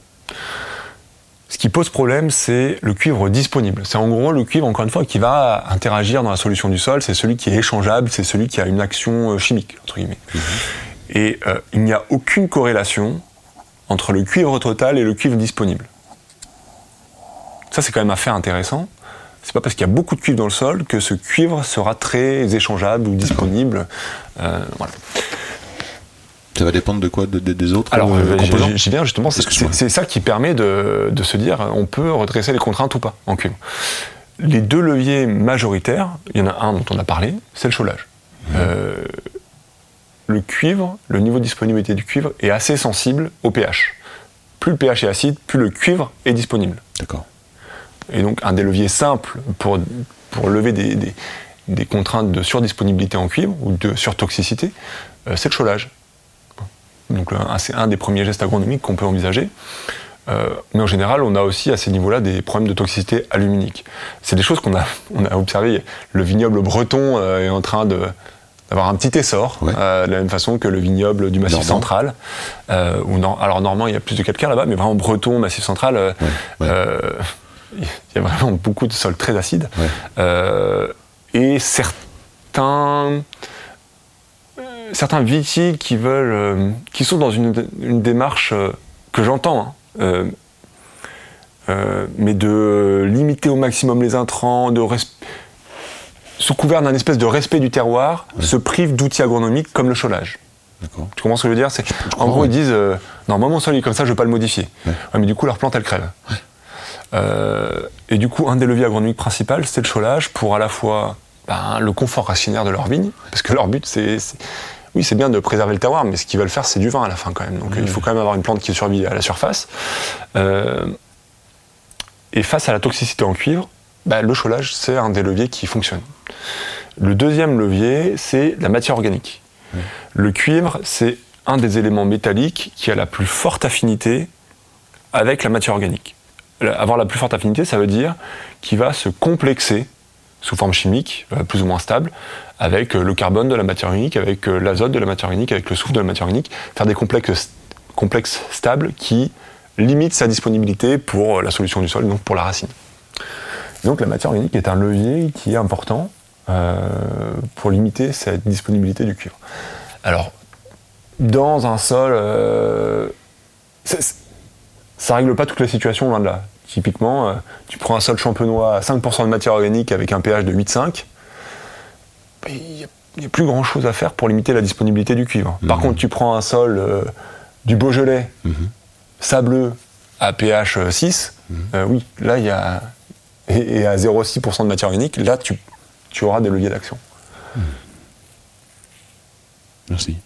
Ce qui pose problème, c'est le cuivre disponible. C'est en gros le cuivre, encore une fois, qui va interagir dans la solution du sol. C'est celui qui est échangeable, c'est celui qui a une action euh, chimique, entre guillemets. Et euh, il n'y a aucune corrélation entre le cuivre total et le cuivre disponible. Ça, c'est quand même un fait intéressant. C'est pas parce qu'il y a beaucoup de cuivre dans le sol que ce cuivre sera très échangeable ou disponible. Euh, voilà. Ça va dépendre de quoi de- de- Des autres Alors, euh, composants j'y j'y viens justement, c'est ça qui permet de, de se dire on peut redresser les contraintes ou pas en cuivre. Les deux leviers majoritaires, il y en a un dont on a parlé, c'est le chaulage. Euh, le cuivre, le niveau de disponibilité du cuivre est assez sensible au pH. Plus le pH est acide, plus le cuivre est disponible. D'accord. Et donc, un des leviers simples pour, pour lever des, des- des contraintes de surdisponibilité en cuivre ou de surtoxicité, euh, c'est le chaulage. Donc, c'est un des premiers gestes agronomiques qu'on peut envisager. Euh, mais en général, on a aussi à ces niveaux-là des problèmes de toxicité aluminique. C'est des choses qu'on a, <laughs> on a observé. Le vignoble breton euh, est en train de d'avoir un petit essor, Ouais. euh, de la même façon que le vignoble du Massif Normand. central. Euh, Nor- alors Normand, il y a plus de calcaire là-bas, mais vraiment breton, Massif central, euh, Ouais, ouais. <laughs> il y a vraiment beaucoup de sols très acides. Et certains, certains qui veulent, qui sont dans une, une démarche que j'entends, hein, mais de limiter au maximum les intrants, de sous couvert d'un espèce de respect du terroir, se privent d'outils agronomiques comme le cholage. Tu comprends ce que je veux dire? C'est en gros ils disent euh, non moi mon sol est comme ça je veux pas le modifier. Ouais, mais du coup leur plante elle crève. Euh, et du coup un des leviers agronomiques principaux c'est le cholage pour à la fois ben, le confort racinaire de leur vigne parce que leur but c'est oui c'est bien de préserver le terroir mais ce qu'ils veulent faire c'est du vin à la fin quand même donc il faut quand même avoir une plante qui survit à la surface. Euh, et face à la toxicité en cuivre, ben, le cholage c'est un des leviers qui fonctionne. Le deuxième levier c'est la matière organique. Le cuivre, c'est un des éléments métalliques qui a la plus forte affinité avec la matière organique. Avoir la plus forte affinité, ça veut dire qu'il va se complexer sous forme chimique, euh, plus ou moins stable, avec euh, le carbone de la matière organique, avec euh, l'azote de la matière organique, avec le soufre de la matière organique, faire des complexes, complexes stables qui limitent sa disponibilité pour la solution du sol, donc pour la racine. Donc la matière organique est un levier qui est important euh, pour limiter cette disponibilité du cuivre. Alors, dans un sol, euh, ça règle pas toutes les situations, loin de là. Typiquement, euh, tu prends un sol champenois à 5% de matière organique avec un pH de 8,5, ben, il n'y a, plus grand chose à faire pour limiter la disponibilité du cuivre. Par contre, tu prends un sol euh, du Beaujolais, sableux, à pH 6, euh, oui, là, il y a. Et, à 0,6% de matière organique, là, tu, tu auras des leviers d'action. Merci.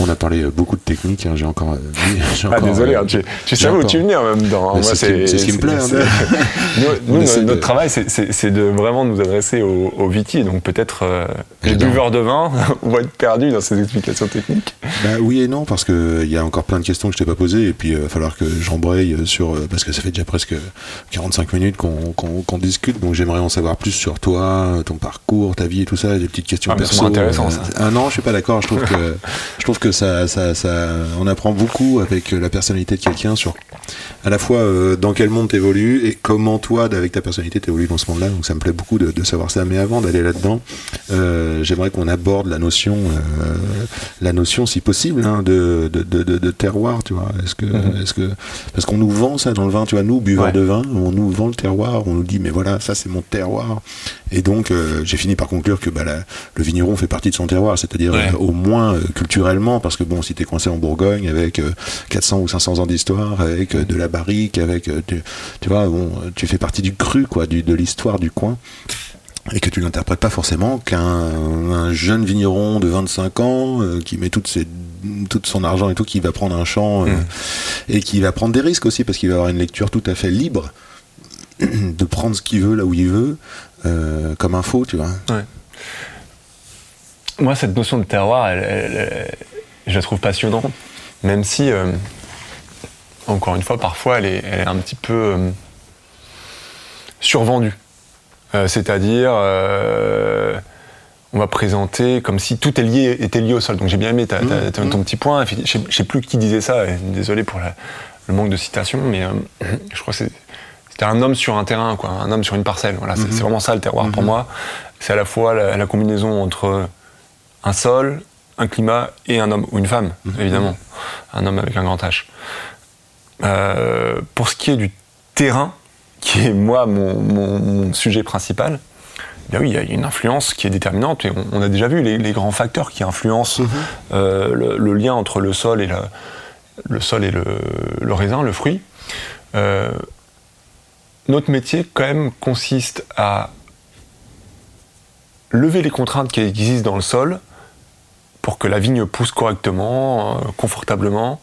On a parlé euh, beaucoup de technique, hein, j'ai encore. euh, <laughs> oui, Ah, encore, désolé, euh, hein, tu, tu savais où tu venais en même temps. hein. C'est ce ce qui me plaît, hein. <laughs> nous, <laughs> nous, notre de- travail, c'est- de vraiment nous adresser aux, aux vitiers. Donc peut-être euh, les buveurs de vin vont être perdus dans ces explications techniques. Bah oui et non, parce qu'il y a encore plein de questions que je t'ai pas posées, et puis il va falloir que j'embraye sur. euh, Parce que ça fait déjà presque 45 minutes qu'on discute, donc j'aimerais en savoir plus sur toi, ton parcours, ta vie et tout ça, des petites questions Ah, mais c'est perso. intéressant, ça. Ah non, je suis pas d'accord, je trouve que, je trouve que ça, ça, ça, on apprend beaucoup avec la personnalité de quelqu'un sur à la fois euh, dans quel monde t'évolues et comment toi, avec ta personnalité, t'évolues dans ce monde-là, donc ça me plaît beaucoup de, savoir ça. Mais avant d'aller là-dedans, euh, j'aimerais qu'on aborde la notion, euh, la notion, si possible, hein, de, de, de, de- de terroir, tu vois. Est-ce que, Mhm. est-ce que, parce qu'on nous vend ça dans le vin, tu vois, nous, buveurs Ouais. de vin, on nous vend le terroir, on nous dit, mais voilà, ça c'est mon terroir. Et donc, euh, j'ai fini par conclure que bah, la- le vigneron fait partie de son terroir, c'est-à-dire Ouais. euh, au moins euh, culturellement, parce que bon, si t'es coincé en Bourgogne avec euh, 400 ou 500 ans d'histoire, avec de la barrique, avec, tu, tu vois, bon, tu fais partie du cru, quoi, du, de l'histoire du coin et que tu l'interprètes pas forcément qu'un un jeune vigneron de 25 ans euh, qui met toute, ses, tout son argent et tout, qui va prendre un champ euh, Mm. et qui va prendre des risques aussi parce qu'il va avoir une lecture tout à fait libre <clears throat> de prendre ce qu'il veut là où il veut euh, comme info, tu vois. Moi, cette notion de terroir, elle- elle- elle- je la trouve passionnante, même si, encore une fois, parfois, elle est, est un petit peu survendue. Euh, C'est-à-dire, euh, on va présenter comme si tout est lié, était lié au sol. Donc j'ai bien aimé ta- ta- Mmh, ta- ton petit point. Je je sais plus qui disait ça, désolé pour la- le manque de citation, mais euh, je crois que c'est- c'était un homme sur un terrain, quoi, un homme sur une parcelle. Voilà, c'est c'est vraiment ça le terroir pour moi. C'est à la fois la, la combinaison entre un sol, un climat et un homme, ou une femme, évidemment. Un homme avec un grand H. Euh, pour ce qui est du terrain, qui est moi mon, mon- mon sujet principal, bien oui, il y a une influence qui est déterminante, et on, on a déjà vu les, les grands facteurs qui influencent euh, le, le lien entre le sol et, la- le, sol et le, le raisin, le fruit. Euh, notre métier, quand même, consiste à lever les contraintes qui existent dans le sol pour que la vigne pousse correctement, euh, confortablement,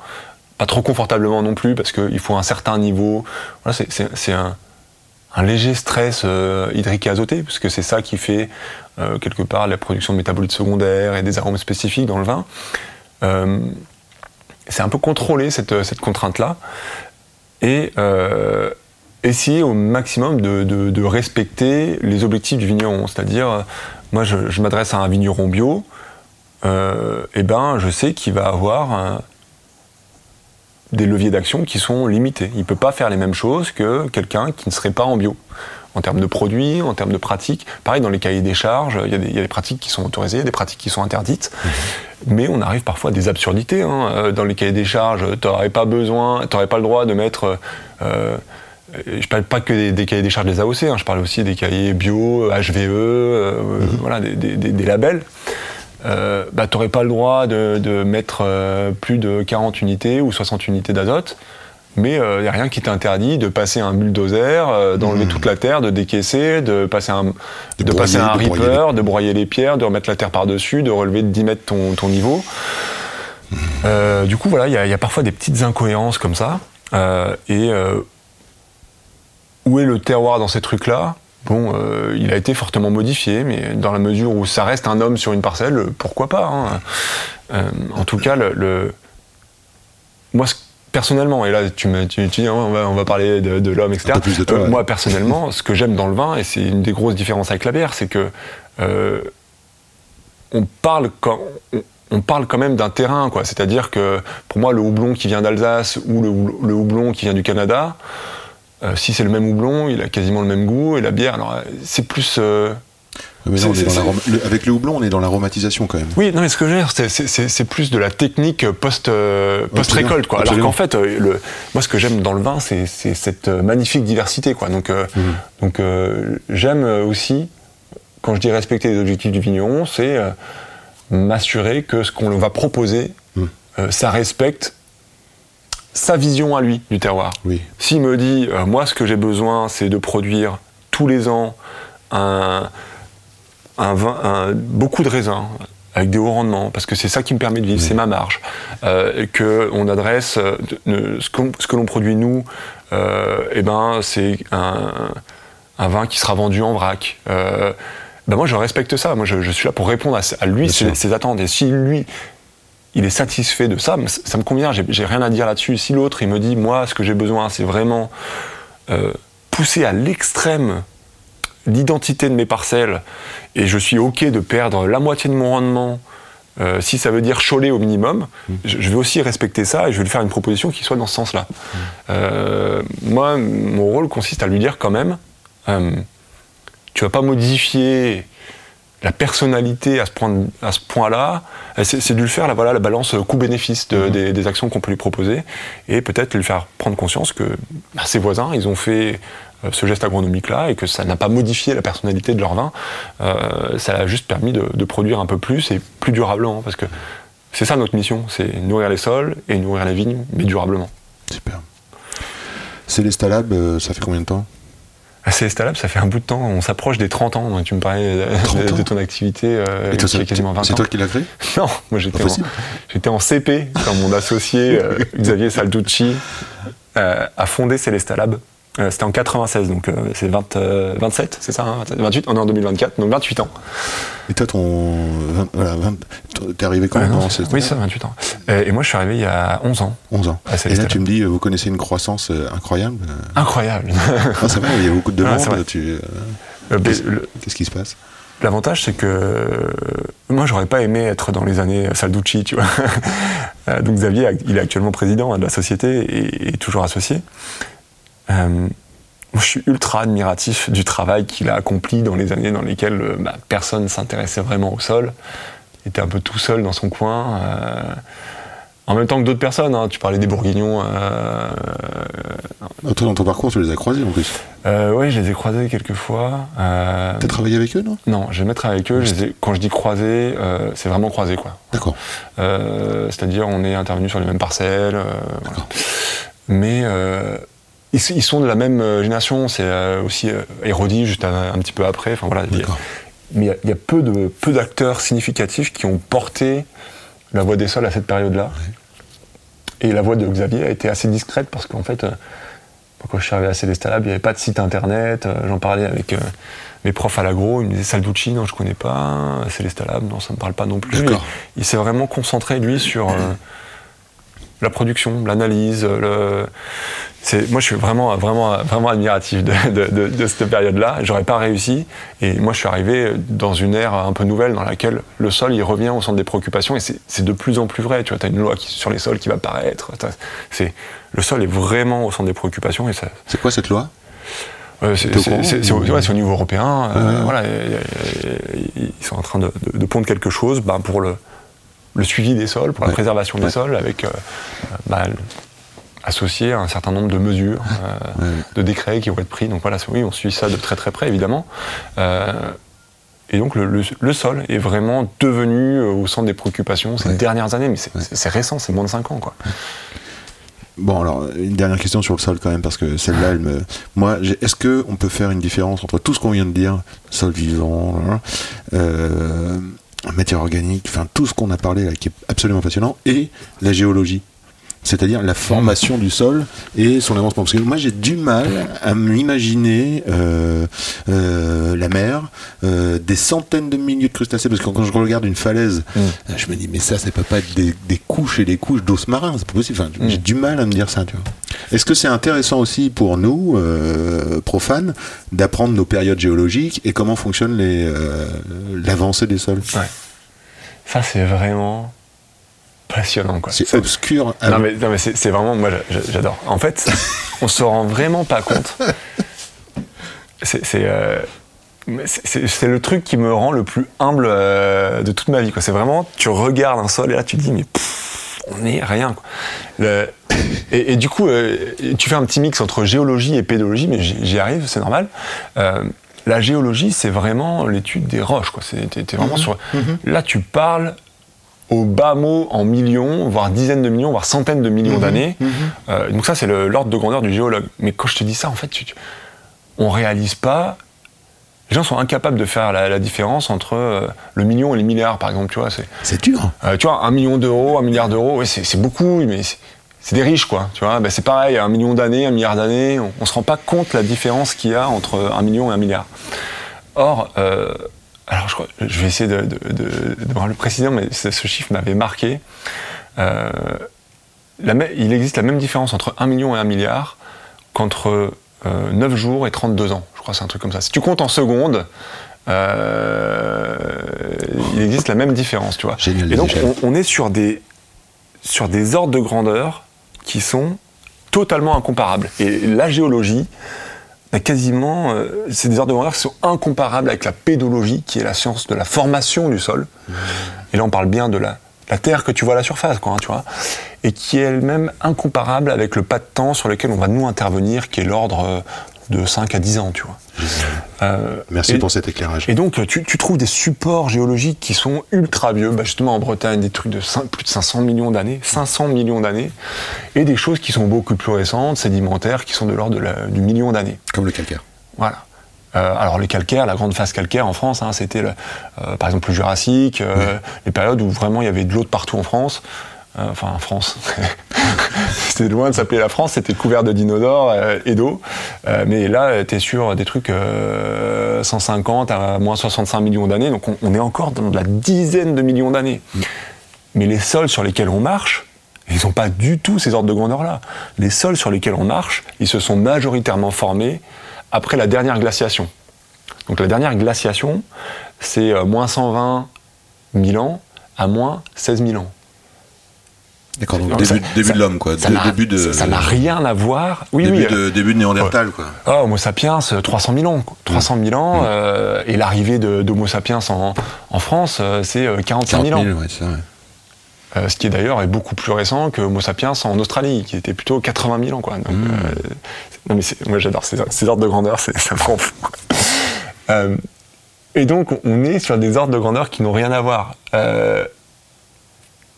pas trop confortablement non plus, parce qu'il faut un certain niveau. Voilà, c'est un, un léger stress euh, hydrique et azoté, parce que c'est ça qui fait euh, quelque part la production de métabolites secondaires et des arômes spécifiques dans le vin. Euh, c'est un peu contrôler cette, contrainte-là et essayer au maximum de, respecter les objectifs du vigneron. C'est-à-dire, moi je, m'adresse à un vigneron bio, et ben je sais qu'il va avoir des leviers d'action qui sont limités. Il ne peut pas faire les mêmes choses que quelqu'un qui ne serait pas en bio. En termes de produits, en termes de pratiques. Pareil, dans les cahiers des charges, il y, a des- il y a des pratiques qui sont autorisées, il y a des pratiques qui sont interdites. Mais on arrive parfois à des absurdités. hein. Euh, Dans les cahiers des charges, tu n'aurais pas besoin, tu pas le droit de mettre. euh, je parle pas que des, des cahiers des charges des AOC, hein, je parle aussi des cahiers bio, HVE, euh, voilà, des- des- des labels. Euh, bah, tu n'aurais pas le droit de, de mettre euh, plus de 40 unités ou 60 unités d'azote, mais il n'y a rien qui t'interdit de passer un bulldozer, euh, d'enlever toute la terre, de décaisser, de passer un, de broyer, passer un de broyer ripper, de broyer les pierres, de remettre la terre par-dessus, de relever de 10 mètres ton, ton niveau. Euh, du coup, voilà, il y, a- il y a parfois des petites incohérences comme ça. Euh, et euh, où est le terroir dans ces trucs-là? Bon, euh, il a été fortement modifié, mais dans la mesure où ça reste un homme sur une parcelle, pourquoi pas hein. Euh, En tout cas, le, le- moi, personnellement, et là tu me tu, tu dis hein, on, va, on va parler de, de l'homme, etc. De toi, Euh. Moi, personnellement, ce que j'aime dans le vin, et c'est une des grosses différences avec la bière, c'est que on parle quand on, on parle quand même d'un terrain, quoi. C'est-à-dire que pour moi, le houblon qui vient d'Alsace ou le houblon qui vient du Canada, euh, si c'est le même houblon, il a quasiment le même goût. Et la bière, alors euh, c'est plus. euh, Mais non, le- avec le houblon, on est dans l'aromatisation quand même. Oui, non, mais ce que je veux dire, c'est- plus de la technique post, euh, post-récolte, quoi. Alors qu'en fait, le, moi, ce que j'aime dans le vin, c'est cette magnifique diversité, quoi. Donc, Mhm. donc j'aime aussi, quand je dis respecter les objectifs du vigneron, c'est m'assurer que ce qu'on va proposer, euh, ça respecte sa vision à lui du terroir. Oui. S'il me dit, euh, moi, ce que j'ai besoin, c'est de produire tous les ans un, un vin, un- beaucoup de raisins avec des hauts rendements, parce que c'est ça qui me permet de vivre, c'est ma marge. Euh, que on adresse euh, ce, que l'on produit nous, eh ben, c'est un, un vin qui sera vendu en vrac. Ben moi, je respecte ça. Moi, je, je suis là pour répondre à, à lui, ses, ses attentes. Et si lui, il est satisfait de ça, ça me convient, j'ai rien à dire là-dessus. Si l'autre, il me dit, moi, ce que j'ai besoin, c'est vraiment euh, pousser à l'extrême l'identité de mes parcelles, et je suis OK de perdre la moitié de mon rendement, euh, si ça veut dire choler au minimum, je, je vais aussi respecter ça et je vais lui faire une proposition qui soit dans ce sens-là. Euh, moi, mon rôle consiste à lui dire quand même, tu vas pas modifier la personnalité à ce point, à ce point-là, c'est de lui faire la, voilà, la balance coût-bénéfice de- des, des actions qu'on peut lui proposer et peut-être lui faire prendre conscience que bah, ses voisins, ils ont fait euh, ce geste agronomique-là et que ça n'a pas modifié la personnalité de leur vin. Euh, ça a juste permis de, de produire un peu plus et plus durablement parce que c'est ça notre mission, c'est nourrir les sols et nourrir les vignes, mais durablement. Super. Célesta Lab, euh, ça fait combien de temps? Ah, C'est Estalab, ça fait un bout de temps, on s'approche des 30 ans, donc tu me parlais de, 30 de- de ans ton activité euh, Et toi, qui a quasiment 20 ans. C'est toi qui l'as créé <laughs> Non, moi en, j'étais en CP quand mon associé euh, <laughs> Xavier Salducci euh, a fondé Celesta Lab. Euh, C'était en 96, donc euh, c'est 20, euh, 27, c'est ça, hein, 28 On est en 2024, donc 28 ans. Et toi, ton. voilà, T'es arrivé quand même c'est- oui, ça, 28 ans. Et moi je suis arrivé il y a 11 ans. 11 ans. Et là, tu me dis, vous connaissez une croissance incroyable. Incroyable. Ah, ça va, il y a beaucoup de <laughs> c'est vrai. demandes. tu, Qu'est-ce- le- qui se passe? L'avantage, c'est que moi, j'aurais pas aimé être dans les années Salducci, tu vois. <laughs> Donc Xavier, il est actuellement président hein, de la société et toujours associé. Euh, je suis ultra admiratif du travail qu'il a accompli dans les années dans lesquelles euh, bah, personne s'intéressait vraiment au sol. Il était un peu tout seul dans son coin. euh, en même temps que d'autres personnes, hein. tu parlais des Bourguignons. Ah, Toi, dans ton parcours, tu les as croisés en plus. oui, je les ai croisés quelques fois. T'as travaillé avec eux, non? Non, j'ai mettre avec eux. je les ai- quand je dis croisés, c'est vraiment croisés, quoi. D'accord. C'est-à-dire, on est intervenu sur les mêmes parcelles. voilà. Mais ils, ils sont de la même euh, génération. C'est euh, aussi euh, Hérodi, juste un, un petit peu après. Enfin, voilà, il y a- D'accord. mais il y a- il y, a peu de peu d'acteurs significatifs qui ont porté la voix des sols à cette période-là. Et la voix de Xavier a été assez discrète parce qu'en fait, quand je suis arrivé à Célesta Lab, il n'y avait pas de site internet. J'en parlais avec mes profs à l'agro. Ils me disaient Salducci, non, je connais pas. Célesta Lab, non, ça me parle pas non plus. Il s'est vraiment concentré, lui, sur euh, la production, l'analyse. le- moi, je suis vraiment, vraiment, vraiment admiratif de, de- de- de cette période-là. J'aurais pas réussi. Et moi, je suis arrivé dans une ère un peu nouvelle dans laquelle le sol, il revient au centre des préoccupations. Et c'est, de plus en plus vrai. Tu vois, as une loi qui- sur les sols qui va paraître. C'est, le sol est vraiment au centre des préoccupations. Et ça, C'est quoi cette loi? Euh, c'est, au ou- ouais, niveau européen. euh, Ouais. voilà, ils sont en train de, pondre quelque chose bah, pour le, le suivi des sols, pour la Ouais. préservation des Ouais. sols, avec euh, bah, associé à un certain nombre de mesures, euh, de décrets qui vont être pris. Donc voilà, oui, on suit ça de très très près, évidemment. Euh, et donc le, le- le sol est vraiment devenu au centre des préoccupations ces dernières années, mais c'est, récent, c'est moins de 5 ans. Quoi. Bon, alors, une dernière question sur le sol quand même, parce que celle-là, elle me. Moi, est-ce que on peut faire une différence entre tout ce qu'on vient de dire, sol vivant, hein, euh, matière organique, enfin, tout ce qu'on a parlé là, qui est absolument passionnant, et la géologie c'est-à-dire la formation du sol et son avancement. Parce que moi, j'ai du mal à m'imaginer euh, euh, la mer, euh, des centaines de milliers de crustacés, parce que quand je regarde une falaise, Mm. je me dis, mais ça, ça peut pas être des, des couches et des couches d'os marin, c'est pas possible. Enfin, Mm. J'ai du mal à me dire ça, tu vois. Est-ce que c'est intéressant aussi pour nous, profanes, d'apprendre nos périodes géologiques et comment fonctionne l'avancée des sols? Ouais. Ça, c'est vraiment passionnant. Quoi. C'est obscur. à- Non mais, non, mais c'est c'est vraiment, moi j'a- j'adore. En fait, <laughs> on se rend vraiment pas compte. C'est c'est, euh, c'est- le truc qui me rend le plus humble euh, de toute ma vie. quoi. C'est vraiment, tu regardes un sol et là tu te dis, mais pff, on est rien. quoi. Le- et, et du coup, euh, tu fais un petit mix entre géologie et pédologie, mais j'y j'y arrive, c'est normal. La géologie, c'est vraiment l'étude des roches. quoi. C'est- T'es t'es vraiment sur. Là, tu parles au bas mot en millions, voire dizaines de millions, voire centaines de millions d'années. Euh, donc ça, c'est l'ordre de grandeur du géologue. Mais quand je te dis ça, en fait, tu, tu- on réalise pas. Les gens sont incapables de faire la, la différence entre euh, le million et les milliards, par exemple. Tu vois, c'est, C'est dur. euh, tu vois, un million d'euros, un milliard d'euros, ouais, c'est, beaucoup, mais c'est, des riches, quoi. Tu vois, Ben, c'est pareil, un million d'années, un milliard d'années, on, on se rend pas compte la différence qu'il y a entre un million et un milliard. Or, alors je, crois- je vais essayer de, de, de, de me rappeler précisément, mais ce, ce chiffre m'avait marqué. Euh, la il existe la même différence entre un million et un milliard qu'entre euh, 9 jours et 32 ans. Je crois que c'est un truc comme ça. Si tu comptes en secondes, euh, il existe la même différence, tu vois. Génial, Et donc, on, on est sur des, sur des ordres de grandeur qui sont totalement incomparables. Et la géologie, a quasiment, euh, c'est des ordres de grandeur qui sont incomparables avec la pédologie, qui est la science de la formation du sol. Et là, on parle bien de la, la terre que tu vois à la surface, quoi, hein, tu vois, et qui est elle-même incomparable avec le pas de temps sur lequel on va nous intervenir, qui est l'ordre euh, de 5 à 10 ans, tu vois. Euh, Merci et- pour cet éclairage. et donc, tu, tu trouves des supports géologiques qui sont ultra vieux, bah, justement en Bretagne, des trucs de plus de 500 millions d'années, 500 millions d'années, et des choses qui sont beaucoup plus récentes, sédimentaires, qui sont de l'ordre du million d'années. Comme le calcaire. Voilà. Euh, alors les calcaires, la grande phase calcaire en France, hein, c'était le- euh, par exemple le Jurassique, euh, les périodes où vraiment il y avait de l'eau de partout en France. Euh, enfin en France. <laughs> c'était loin de s'appeler la France, c'était couvert de dinosaures euh, et d'eau. Euh, mais là, tu es sur des trucs euh, 150 à moins 65 millions d'années, donc on, on est encore dans de la dizaine de millions d'années. Mais les sols sur lesquels on marche, ils n'ont pas du tout ces ordres de grandeur-là. Les sols sur lesquels on marche, ils se sont majoritairement formés après la dernière glaciation. Donc la dernière glaciation, c'est moins 120 000 ans à moins 16 000 ans. D'accord, donc Donc début, ça- début ça- de l'homme, quoi. Ça n'a- de. rien à voir. Oui, début, oui. de, début de Néandertal, quoi. Ah, Homo sapiens, euh, 300 000 ans. quoi. 300 000 ans, euh, et l'arrivée de- d'Homo sapiens en, en France, euh, c'est euh, 45 000 ans. ouais, c'est ça, ouais. Euh, ce qui est d'ailleurs est beaucoup plus récent que Homo sapiens en Australie, qui était plutôt 80 000 ans. Quoi. Donc, Mmh. euh, non, mais moi j'adore ces, ces ordres de grandeur, c'est- ça me rend fou. Euh, et donc on est sur des ordres de grandeur qui n'ont rien à voir. Euh,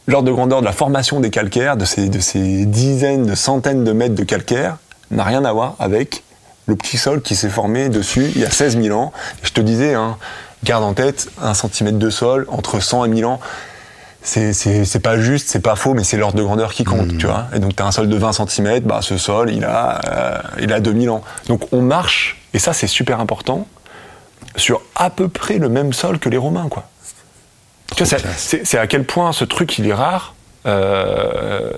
L'ordre de grandeur de la formation des calcaires, de ces, de ces dizaines, de centaines de mètres de calcaire, n'a rien à voir avec le petit sol qui s'est formé dessus il y a 16 000 ans. Et je te disais, hein, garde en tête, un centimètre de sol entre 100 et 1000 ans, c'est- pas juste, c'est pas faux, mais c'est l'ordre de grandeur qui compte, tu vois. Et donc, tu as un sol de 20 cm, bah, ce sol, il a, euh, il a 2000 ans. Donc, on marche, et ça, c'est super important, sur à peu près le même sol que les Romains, quoi. C'est- à quel point ce truc, il est rare. Euh,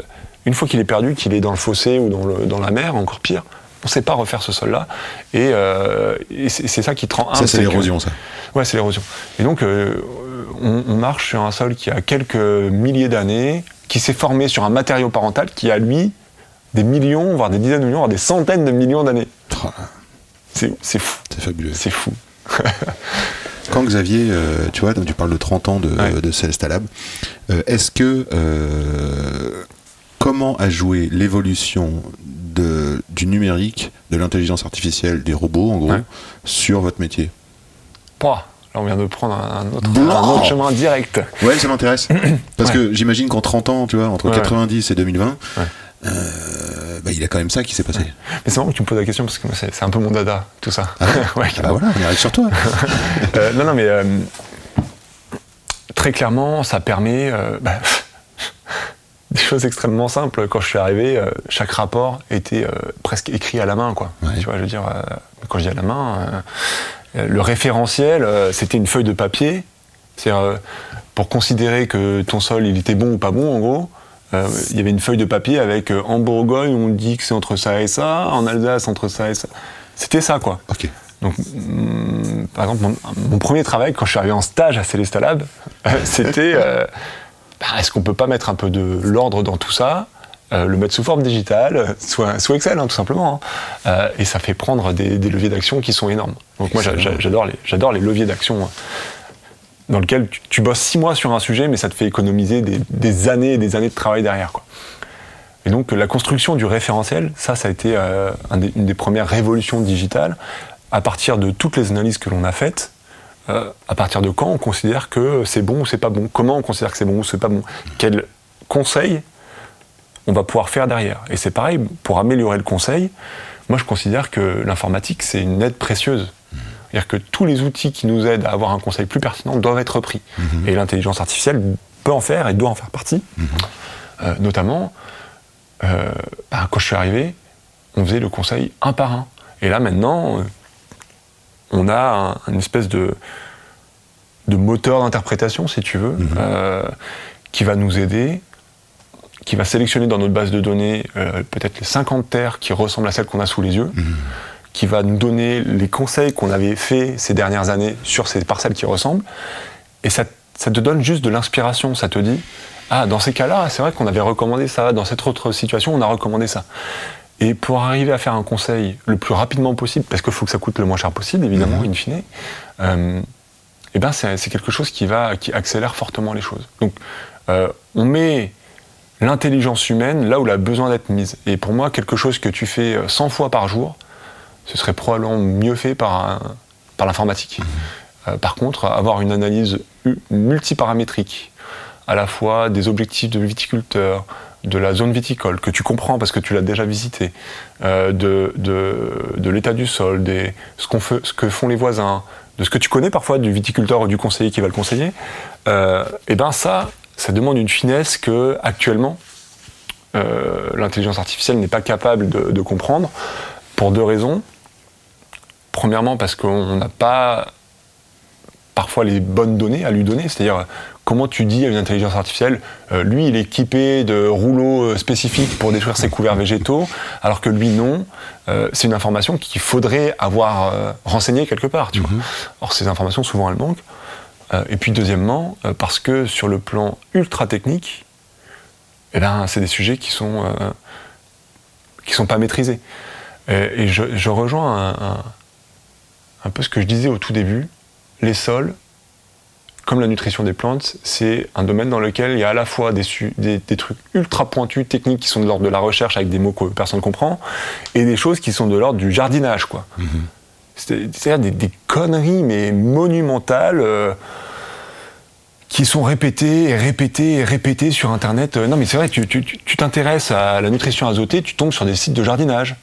Une fois qu'il est perdu, qu'il est dans le fossé ou dans, le- dans la mer, encore pire, on ne sait pas refaire ce sol-là. Et, euh, et c'est ça qui te rend humble. Ça, c'est l'érosion, ça. Ouais, c'est l'érosion. Et donc, euh, on, on marche sur un sol qui a quelques milliers d'années, qui s'est formé sur un matériau parental qui a, lui, des millions, voire des dizaines de millions, voire des centaines de millions d'années. C'est fou. C'est fabuleux. C'est fou. <laughs> Quand Xavier, euh, tu vois, donc tu parles de 30 ans de, Ouais. de Celesta Lab, euh, est-ce que euh, comment a joué l'évolution du numérique, de l'intelligence artificielle, des robots en gros, Ouais. sur votre métier? Pouah, là, on vient de prendre un, autre, un autre chemin direct. Ouais, ça m'intéresse. <clears throat> Parce que j'imagine qu'en 30 ans, tu vois, entre Ouais, 90 et 2020, Ouais. euh, bah, il y a quand même ça qui s'est passé. Mais c'est marrant que tu me poses la question parce que c'est un peu mon dada, tout ça. Ah Ouais, <laughs> Ah bah voilà, on arrive sur toi. <laughs> Euh, non, non, mais euh, très clairement, ça permet euh, bah, <laughs> des choses extrêmement simples. Quand je suis arrivé, chaque rapport était presque écrit à la main, quoi. Ouais. Tu vois, je veux dire, quand je dis à la main, le référentiel, c'était une feuille de papier. C'est-à-dire, pour considérer que ton sol, il était bon ou pas bon, en gros. Euh, Il y avait une feuille de papier avec euh, en Bourgogne, on dit que c'est entre ça et ça, en Alsace, entre ça et ça. C'était ça, quoi. Ok. Donc, mm, par exemple, mon, mon premier travail, quand je suis arrivé en stage à Celesta Lab, euh, <laughs> c'était euh, bah, est-ce qu'on peut pas mettre un peu de l'ordre dans tout ça le mettre sous forme digitale, soit sous Excel hein, tout simplement, hein. Et ça fait prendre des, des leviers d'action qui sont énormes. Donc moi j'a- j'a- j'adore les, les leviers d'action hein, dans lesquels tu, bosses six mois sur un sujet, mais ça te fait économiser des, années et des années de travail derrière. Quoi. Et donc la construction du référentiel, ça, ça a été euh, une des premières révolutions digitales. À partir de toutes les analyses que l'on a faites, euh, à partir de quand on considère que c'est bon ou c'est pas bon? Comment on considère que c'est bon ou c'est pas bon? Quels conseils on va pouvoir faire derrière? Et c'est pareil, pour améliorer le conseil, moi je considère que l'informatique c'est une aide précieuse. C'est-à-dire que tous les outils qui nous aident à avoir un conseil plus pertinent doivent être pris. Et l'intelligence artificielle peut en faire et doit en faire partie. Euh, notamment, euh, bah, quand je suis arrivé, on faisait le conseil un par un. Et là maintenant, euh, on a un, une espèce de, de moteur d'interprétation, si tu veux, euh, qui va nous aider, qui va sélectionner dans notre base de données euh, peut-être les 50 terres qui ressemblent à celles qu'on a sous les yeux, qui va nous donner les conseils qu'on avait faits ces dernières années sur ces parcelles qui ressemblent. Et ça, ça te donne juste de l'inspiration, ça te dit, ah, dans ces cas-là, c'est vrai qu'on avait recommandé ça, dans cette autre situation, on a recommandé ça. Et pour arriver à faire un conseil le plus rapidement possible, parce qu'il faut que ça coûte le moins cher possible, évidemment, in fine, euh, eh ben c'est quelque chose qui, va, qui accélère fortement les choses. Donc, euh, on met l'intelligence humaine là où elle a besoin d'être mise. Et pour moi, quelque chose que tu fais euh, 100 fois par jour, ce serait probablement mieux fait par, un- par l'informatique. Euh, par contre, avoir une analyse multiparamétrique, à la fois des objectifs de viticulteur, de la zone viticole, que tu comprends parce que tu l'as déjà visité, euh, de, de, de l'état du sol, des, ce, qu'on fait, ce que font les voisins, de ce que tu connais parfois du viticulteur ou du conseiller qui va le conseiller, euh, et ben ça, ça demande une finesse que actuellement euh, l'intelligence artificielle n'est pas capable de, de comprendre pour deux raisons. Premièrement, parce qu'on n'a pas parfois les bonnes données à lui donner, c'est-à-dire comment tu dis à une intelligence artificielle, euh, lui il est équipé de rouleaux euh, spécifiques pour détruire ses couverts végétaux, alors que lui non, Euh, c'est une information qu'il faudrait avoir euh, renseignée quelque part. Tu vois. Or ces informations souvent elles manquent. Et puis deuxièmement, parce que sur le plan ultra technique, eh ben, c'est des sujets qui sont qui sont pas maîtrisés. Et, et je, je rejoins un, un- un peu ce que je disais au tout début. Les sols, comme la nutrition des plantes, c'est un domaine dans lequel il y a à la fois des, su- des, des trucs ultra pointus, techniques, qui sont de l'ordre de la recherche avec des mots que personne ne comprend, et des choses qui sont de l'ordre du jardinage, quoi. C'est- C'est-à-dire des, des conneries, mais monumentales. euh, qui sont répétées et répétées et répétées sur Internet. Euh, non, mais c'est vrai, tu t'intéresses à la nutrition azotée, tu tombes sur des sites de jardinage.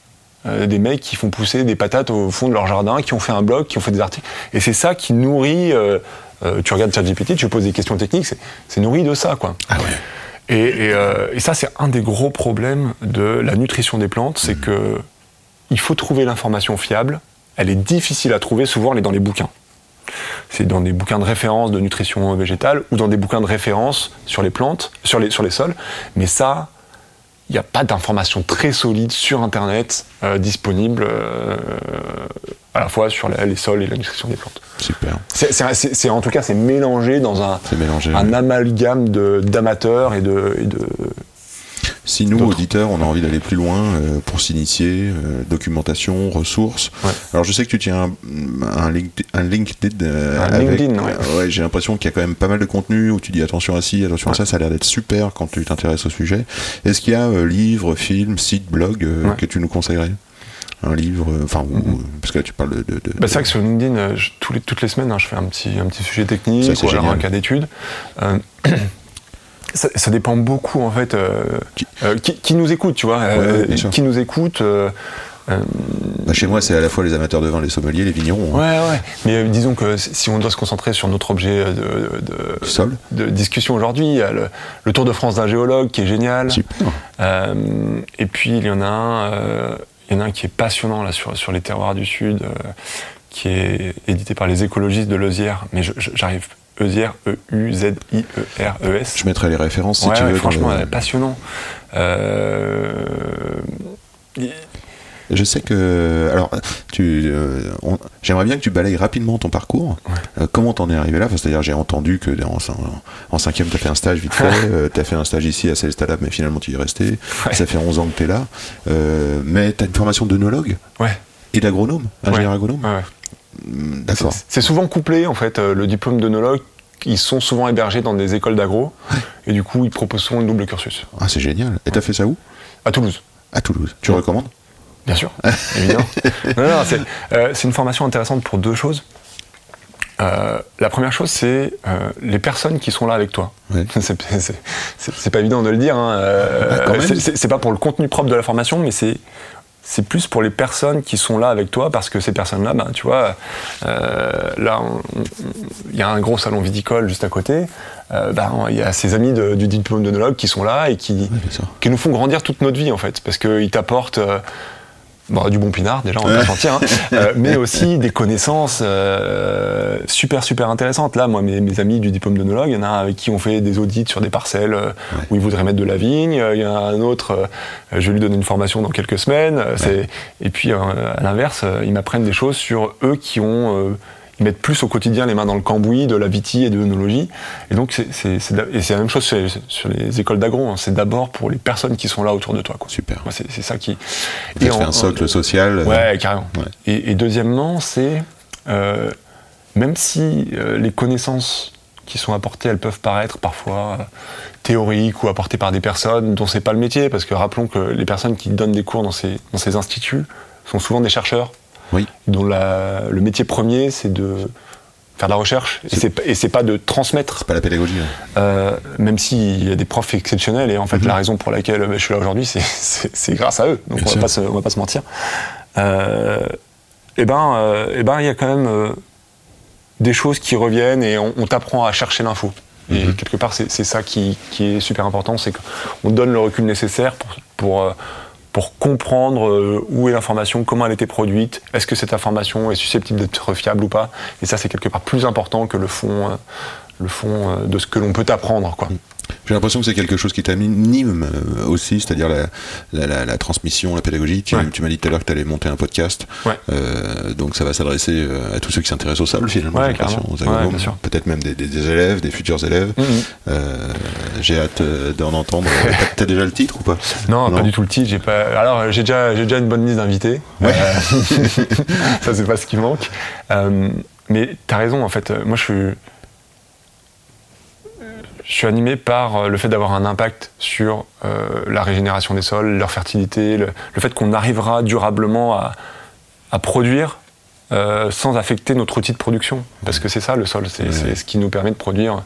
Euh, des mecs qui font pousser des patates au fond de leur jardin, qui ont fait un blog, qui ont fait des articles. Et c'est ça qui nourrit. euh, euh, tu regardes ChatGPT, tu poses des questions techniques, c'est- nourri de ça, quoi. Ah ouais. Et, et, et ça, c'est un des gros problèmes de la nutrition des plantes, c'est que il faut trouver l'information fiable. Elle est difficile à trouver, souvent elle est dans les bouquins. C'est dans des bouquins de référence de nutrition végétale ou dans des bouquins de référence sur les plantes, sur les, sur les sols. Mais ça, il n'y a pas d'informations très solides sur Internet euh, disponibles euh, à la fois sur la- les sols et la nutrition des plantes. Super. C'est, en tout cas, c'est mélangé dans un, mélangé. amalgame d'amateurs et de, et de- Si nous, auditeurs, on a envie d'aller plus loin euh, pour s'initier, euh, documentation, ressources. Ouais. Alors je sais que tu tiens un, un, LinkedIn, un LinkedIn. euh, Un avec- LinkedIn, ouais. euh, ouais, j'ai l'impression qu'il y a quand même pas mal de contenu où tu dis attention à ci, attention à ça. Ça a l'air d'être super quand tu t'intéresses au sujet. Est-ce qu'il y a livres, films, sites, blogs que tu nous conseillerais? Un livre, euh, enfin, parce que là tu parles de. de- de- Bah, c'est vrai que sur LinkedIn, je- tous les- toutes les semaines, hein, je fais un petit, un petit sujet Ça, technique c'est ou alors génial. un cas d'étude. Euh, <clears throat> ça, ça dépend beaucoup, en fait, euh, Qui- euh, qui, qui nous écoute, tu vois. euh, Ouais, qui nous écoute. Bah, chez moi, c'est à la fois les amateurs de vin, les sommeliers, les vignerons. hein. ouais, ouais. Mais disons que si on doit se concentrer sur notre objet de, de- Sol. de discussion aujourd'hui, il y a le, le Tour de France d'un géologue qui est génial. Super. Et puis il y en a un, il y en a un qui est passionnant là sur, sur les terroirs du Sud, qui est édité par les écologistes de Leuzière. Mais j'arrive Eusière, E-U-Z-I-E-R-E-S. Je mettrai les références si Ouais, tu ouais, veux. franchement, le- passionnant. Euh, Je sais que. Alors, tu, euh, on- j'aimerais bien que tu balayes rapidement ton parcours. Euh, comment t'en es arrivé là? Enfin, C'est-à-dire, j'ai entendu que en, en cinquième, tu as fait un stage vite fait. <laughs> tu as fait un stage ici à Célestalab, mais finalement, tu y es resté. Ouais. Ça fait 11 ans que tu es là. Euh, mais tu as une formation d'œnologue ouais, et d'agronome, ingénieur agronome. D'accord. C'est- C'est souvent couplé, en fait, euh, le diplôme d'œnologue. Ils sont souvent hébergés dans des écoles d'agro. Et du coup, ils proposent souvent le double cursus. Ah, c'est génial. Et tu as fait ça où? À Toulouse. À Toulouse. Tu Ouais. recommandes? Bien sûr, <laughs> évidemment. Non, non, c'est euh, c'est une formation intéressante pour deux choses. Euh, la première chose, c'est euh, les personnes qui sont là avec toi. <laughs> C'est- pas évident de le dire. hein. Euh, Ah, c'est pas pour le contenu propre de la formation, mais c'est c'est plus pour les personnes qui sont là avec toi, parce que ces personnes-là, ben, tu vois, euh, là, il y a un gros salon viticole juste à côté. Euh, ben, il y a ces amis de- du diplôme d'œnologue qui sont là et qui nous font grandir toute notre vie en fait, parce qu'ils t'apportent euh, bon, du bon pinard déjà, on va pas se mentir, hein, <laughs> euh, mais aussi des connaissances euh, super super intéressantes. Là, moi, mes, mes amis du diplôme d'œnologue, il y en a un avec qui on fait des audits sur des parcelles euh, où ils voudraient mettre de la vigne. Euh, Il y en a un autre, euh, je vais lui donner une formation dans quelques semaines. C'est- Et puis à l'inverse, ils m'apprennent des choses sur eux qui ont mettent plus au quotidien les mains dans le cambouis de la viti et de l'œnologie. Et donc, c'est et la même chose sur les, sur les écoles d'agro. hein. C'est d'abord pour les personnes qui sont là autour de toi. Quoi. Super. C'est ça qui. As en- fait un socle social. euh, Ouais, carrément. Ouais. Et, et deuxièmement, c'est euh, même si euh, les connaissances qui sont apportées, elles peuvent paraître parfois théoriques ou apportées par des personnes dont c'est pas le métier, parce que rappelons que les personnes qui donnent des cours dans ces, dans ces instituts sont souvent des chercheurs Oui. dont la- le métier premier c'est de faire de la recherche et c'est pas de transmettre C'est pas la pédagogie. hein. euh, même s'il y a des profs exceptionnels, et en fait, la raison pour laquelle euh, je suis là aujourd'hui, c'est- grâce à eux. Donc, Bien on sûr. va, pas se, on va pas se mentir. Euh, et ben, euh, eh ben, il y a quand même euh, des choses qui reviennent et on, on t'apprend à chercher l'info. Et Mhm. quelque part, c'est ça qui, qui est super important, c'est qu'on donne le recul nécessaire pour, pour, pour comprendre euh, où est l'information, comment elle été produite, est-ce que cette information est susceptible d'être fiable ou pas. Et ça, c'est quelque part plus important que le fond, euh, le fond euh, de ce que l'on peut apprendre. Quoi. J'ai l'impression que c'est quelque chose qui t'anime euh, aussi, c'est-à-dire la, la, la- la transmission, la pédagogie. Tu, Ouais. tu m'as dit tout à l'heure que tu allais monter un podcast. Ouais. Euh, donc ça va s'adresser euh, à tous ceux qui s'intéressent au sable finalement. Ouais. Peut-être même des, des- des élèves, des futurs élèves. Mhm. Euh, J'ai hâte d'en entendre. <laughs> T'as- déjà le titre ou pas? Non, Non. pas du tout le titre. J'ai pas. Alors, j'ai déjà, une bonne liste d'invités. Euh, <laughs> ça, c'est pas ce qui manque. Mais t'as raison. En fait, moi, je suis, je suis animé par euh, le fait d'avoir un impact sur euh, la régénération des sols, leur fertilité, le, le fait qu'on arrivera durablement à, à produire. euh, sans affecter notre outil de production. Parce que c'est ça le sol, c'est ce qui nous permet de produire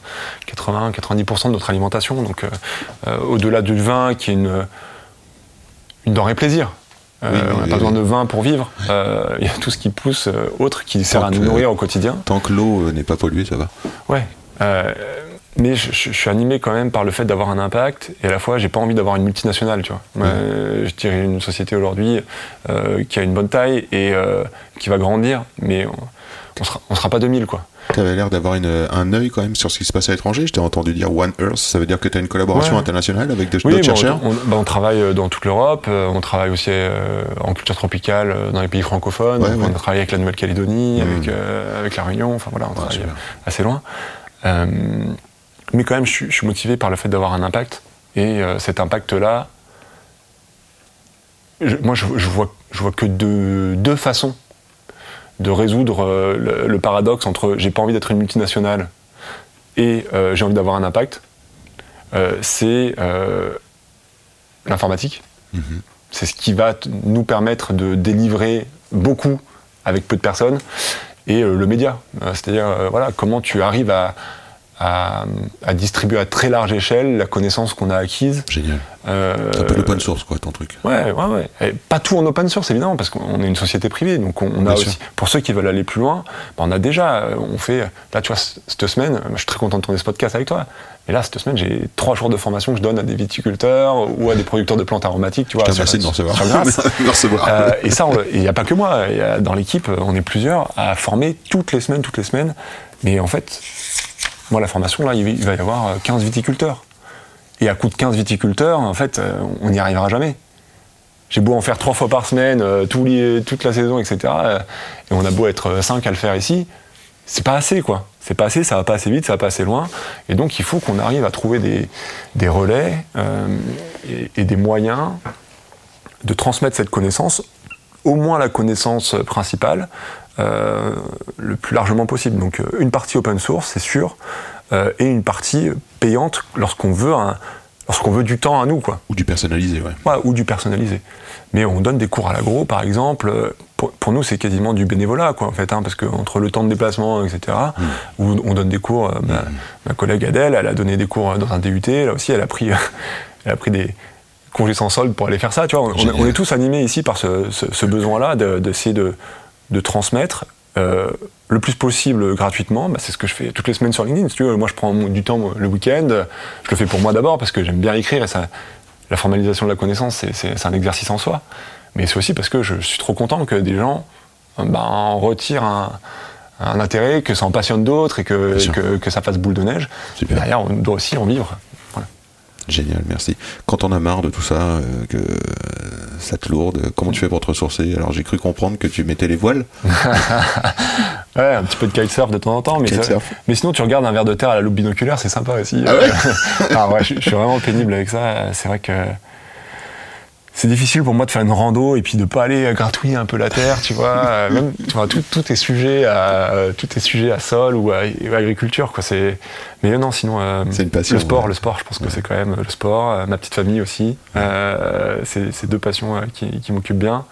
80-90% de notre alimentation. Donc euh, au-delà du vin qui est une, une denrée plaisir. Oui, oui, on n'a oui, pas besoin de vin pour vivre. <laughs> Il y a tout ce qui pousse autre qui sert à nous nourrir au quotidien. Tant que l'eau n'est pas polluée, ça va. Ouais. Mais je, je- je suis animé quand même par le fait d'avoir un impact et à la fois j'ai pas envie d'avoir une multinationale tu vois euh, je dirais une société aujourd'hui euh, qui a une bonne taille et euh, qui va grandir mais on, on sera, on sera pas 2000 quoi Tu avais l'air d'avoir un œil quand même sur ce qui se passe à l'étranger. Je t'ai entendu dire One Earth, ça veut dire que tu as une collaboration Ouais. internationale avec Oui, d'autres bah, on- chercheurs? on, bah, on travaille euh, dans toute l'Europe, euh, on travaille aussi en culture tropicale dans les pays francophones, Ouais, donc ouais. on a travaillé avec la Nouvelle-Calédonie, Mhm. avec, euh, avec la Réunion, enfin voilà, on travaille super. euh, assez loin. Mais quand même, je suis, je suis motivé par le fait d'avoir un impact, et euh, cet impact-là, moi je, je vois, je vois que deux, deux façons de résoudre euh, le, le paradoxe entre j'ai pas envie d'être une multinationale et euh, j'ai envie d'avoir un impact. C'est l'informatique. Mhm. C'est ce qui va nous permettre de délivrer beaucoup avec peu de personnes. Et le média, c'est-à-dire voilà, comment tu arrives à, à- à distribuer à très large échelle la connaissance qu'on a acquise. Génial. Euh, un peu l'open source, quoi, ton truc. Ouais, ouais, ouais. Et pas tout en open source, évidemment, parce qu'on est une société privée. Donc, on, a aussi, pour ceux qui veulent aller plus loin, ben, on a déjà, euh, on fait, là, tu vois, cette semaine, je suis très content de tourner ce podcast avec toi. Et là, cette semaine, j'ai trois jours de formation que je donne à des viticulteurs ou à des producteurs de plantes aromatiques, tu vois. Je te remercie <laughs> de me recevoir. De. Euh, et ça, il n'y a pas que moi. Il y a- dans l'équipe, on est plusieurs à former toutes les semaines, toutes les semaines. Mais en fait, moi, la formation, là, il va- y avoir euh, 15 viticulteurs. Et à coup de 15 viticulteurs, en fait, euh, on n'y arrivera jamais. J'ai beau en faire trois fois par semaine, euh, toute la saison, etc. euh, et on a beau être euh, cinq à le faire ici, c'est pas assez, quoi. C'est pas assez, ça va pas assez vite, ça va pas assez loin. Et donc, il faut qu'on arrive à trouver des, relais euh, et des moyens de transmettre cette connaissance, au moins la connaissance principale, euh, le plus largement possible. Donc, euh, une partie open source, c'est sûr, euh, et une partie payante lorsqu'on veut, un- lorsqu'on veut du temps à nous, quoi. Ou du personnalisé, ouais. Ouais, ou du personnalisé. Mais on donne des cours à l'agro, par exemple. Pour, pour nous, c'est quasiment du bénévolat, quoi, en fait, hein, parce qu'entre le temps de déplacement, etc., où on donne des cours. euh, ma, ma collègue Adèle, elle a donné des cours dans un DUT. Là aussi, elle a pris, <laughs> elle a pris des congés sans solde pour aller faire ça. Tu vois, on, est tous animés ici par ce, ce- ce besoin-là de- d'essayer de, de transmettre. euh, le plus possible gratuitement, bah, c'est ce que je fais toutes les semaines sur LinkedIn. Si tu veux, moi, je prends du temps le week-end. Je le fais pour moi d'abord parce que j'aime bien écrire et ça, la formalisation de la connaissance, c'est- un exercice en soi. Mais c'est aussi parce que je suis trop content que des gens ben, en retirent un, un intérêt, que ça en passionne d'autres et que, ça fasse boule de neige. Super. Derrière, on doit aussi en vivre. Génial, merci. Quand on a marre de tout ça, euh, que ça te lourde, comment tu fais pour te ressourcer? Alors j'ai cru comprendre que tu mettais les voiles. <laughs> Ouais, un petit peu de kitesurf de temps en temps, mais, ça- Kitesurf. mais sinon tu regardes un verre de terre à la loupe binoculaire, c'est sympa aussi. Ah ouais? <laughs> Ah ouais, je, je suis vraiment pénible avec ça. C'est vrai que c'est difficile pour moi de faire une rando et puis de pas aller gratouiller un peu la terre, tu vois. <laughs> Euh, Même, tu vois, tout, tout est sujet à euh, tout est sujet à sol ou à, à agriculture, quoi. C'est mais non, sinon euh, C'est une passion, Le sport, ouais. le sport, je pense que c'est quand même le sport. euh, ma petite famille aussi. Euh, c'est deux passions qui, qui m'occupent bien.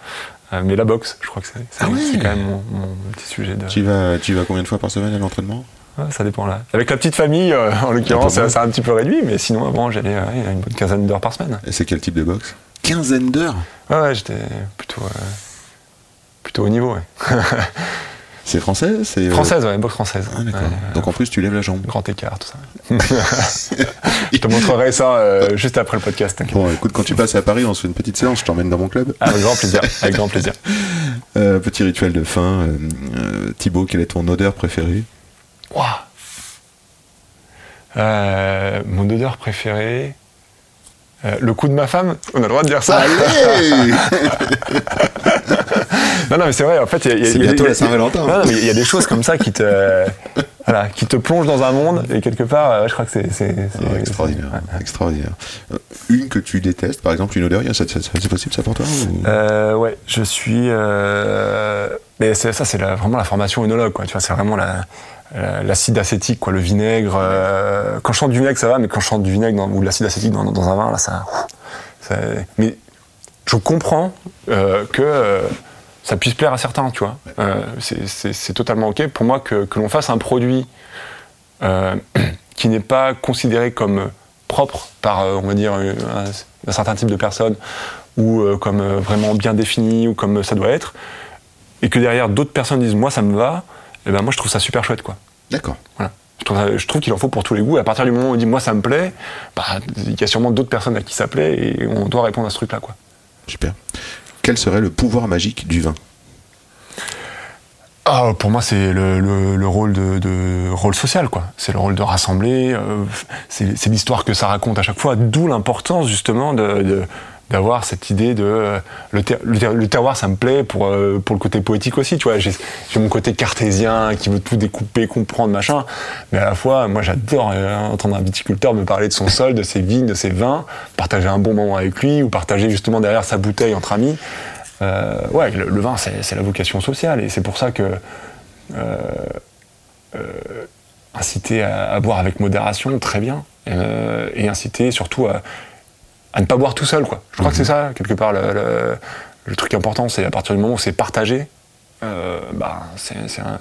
Euh, mais la boxe, je crois que c'est Ah quand même mon, mon petit sujet de. Tu vas, tu vas combien de fois par semaine à l'entraînement? Ouais, ça dépend là. Avec la petite famille, euh, en l'occurrence, peu moins. c'est c'est un petit peu réduit, mais sinon avant j'allais euh, une bonne quinzaine d'heures par semaine. Et c'est quel type de boxe? Quinzaine d'heures Ouais, ouais, j'étais plutôt euh, plutôt haut niveau. Ouais. <laughs> C'est français c'est, euh, Française, ouais, boxe française. Ah. Ouais, Donc en plus tu lèves la jambe. grand écart, tout ça. <laughs> Je te montrerai ça euh, juste après le podcast. Bon, écoute, quand tu passes à Paris, on se fait une petite séance, je t'emmène dans mon club. Avec grand plaisir. Avec grand plaisir. <laughs> Euh, petit rituel de fin. Euh, Thibaut, quelle est ton odeur préférée? Mon odeur préférée. Euh, le coup de ma femme, on a le droit de dire ça. Allez <laughs> Non, non, mais c'est vrai, en fait, il y a- bientôt des- la Saint-Valentin. Il y a des choses comme ça qui te, <laughs> voilà, qui te plongent dans un monde, et quelque part, euh, je crois que c'est. Ah, extraordinaire, ouais. extraordinaire. Euh, une que tu détestes, par exemple, une odeur, c'est possible ça pour toi ou- Euh, ouais, je suis. mais ça, c'est vraiment la formation œnologue, quoi. Tu vois, c'est vraiment la- la- l'acide acétique, quoi, le vinaigre. euh, quand je chante du vinaigre, ça va, mais quand je chante du vinaigre ou de l'acide acétique dans, un vin, là, ça. mais je comprends euh, que euh, ça puisse plaire à certains, tu vois. Euh, c'est- totalement ok pour moi que, que l'on fasse un produit euh, <clears throat> qui n'est pas considéré comme propre par, euh, on va dire, un, un certain type de personnes ou euh, comme euh, vraiment bien défini ou comme ça doit être, et que derrière d'autres personnes disent moi ça me va, et ben moi je trouve ça super chouette quoi. D'accord. Voilà. je trouve qu'il en faut pour tous les goûts. Et à partir du moment où on dit moi ça me plaît, bah, il y a sûrement d'autres personnes à qui ça plaît et on doit répondre à ce truc-là. Quoi. Super. Quel serait le pouvoir magique du vin? Ah, pour moi, c'est le, rôle de, rôle social, quoi. C'est le rôle de rassembler. Euh, c'est l'histoire que ça raconte à chaque fois. D'où l'importance justement de, d'avoir cette idée de euh, le, terroir ça me plaît pour euh, pour le côté poétique aussi tu vois. J'ai mon côté cartésien qui veut tout découper comprendre machin. Mais à la fois moi j'adore entendre un viticulteur me parler de son sol de ses vignes de ses vins partager un bon moment avec lui ou partager justement derrière sa bouteille entre amis. Euh, ouais, le, vin, c'est la vocation sociale, et c'est pour ça que euh, euh, inciter à, boire avec modération, très bien, et inciter surtout à, ne pas boire tout seul, quoi. Je crois que c'est mhm. ça, quelque part, le, truc important, c'est à partir du moment où c'est partagé, bah, c'est un,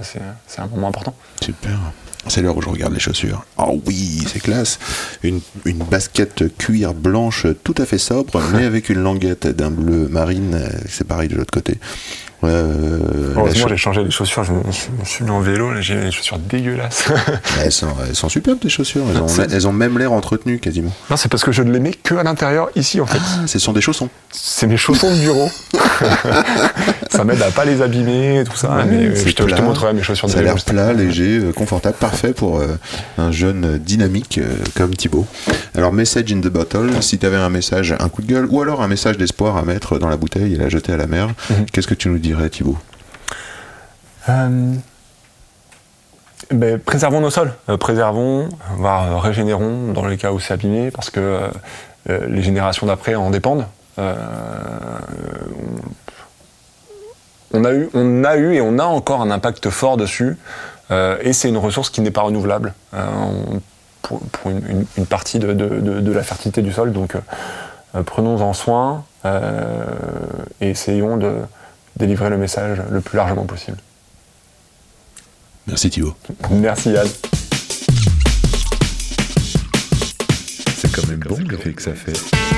un moment important. Super. C'est l'heure où je regarde les chaussures. Oh oui, c'est classe. Une, une, basket cuir blanche tout à fait sobre, <laughs> mais avec une languette d'un bleu marine. C'est pareil de l'autre côté. Euh, Heureusement, j'ai changé les chaussures. Je me, suis mis en vélo. J'ai des chaussures dégueulasses. <laughs> elles, sont, elles sont superbes, tes chaussures. Elles ont, elles ont même l'air entretenues quasiment. Non, c'est parce que je ne les mets que à l'intérieur, ici, en fait. Ah, ce sont des chaussons. C'est mes chaussons de bureau. <laughs> ça m'aide à pas les abîmer, tout ça. mais je te, montrerai mes chaussures de Ça a l'air plat, léger, euh, confortable, parfait pour euh, un jeune dynamique comme Thibaut. Alors, message in the bottle. Si tu avais un message, un coup de gueule, ou alors un message d'espoir à mettre dans la bouteille et la jeter à la mer, mhm. qu'est-ce que tu nous dirais, Thibaut? Euh, ben, préservons nos sols, euh, préservons, voire euh, régénérons dans les cas où c'est abîmé, parce que les générations d'après en dépendent. on, a eu, on a eu et on a encore un impact fort dessus, et c'est une ressource qui n'est pas renouvelable pour, une, partie de, de, la fertilité du sol. Donc prenons-en soin et essayons de délivrer le message le plus largement possible. Merci Thibaut. Merci Yann. C'est quand même bon le fait que ça fait.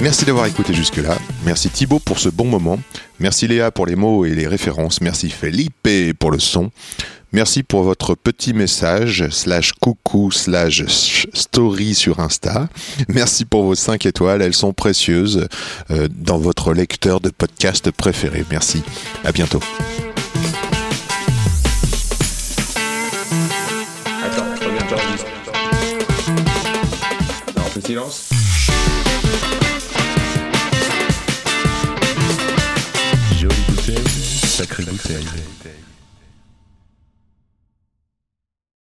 Merci d'avoir écouté jusque-là. Merci Thibaut pour ce bon moment. Merci Léa pour les mots et les références. Merci Felipe pour le son. Merci pour votre petit message, slash coucou, slash story sur Insta. Merci pour vos 5 étoiles, elles sont précieuses euh, dans votre lecteur de podcast préféré. Merci, à bientôt. Je silence. Sacrée bouteille.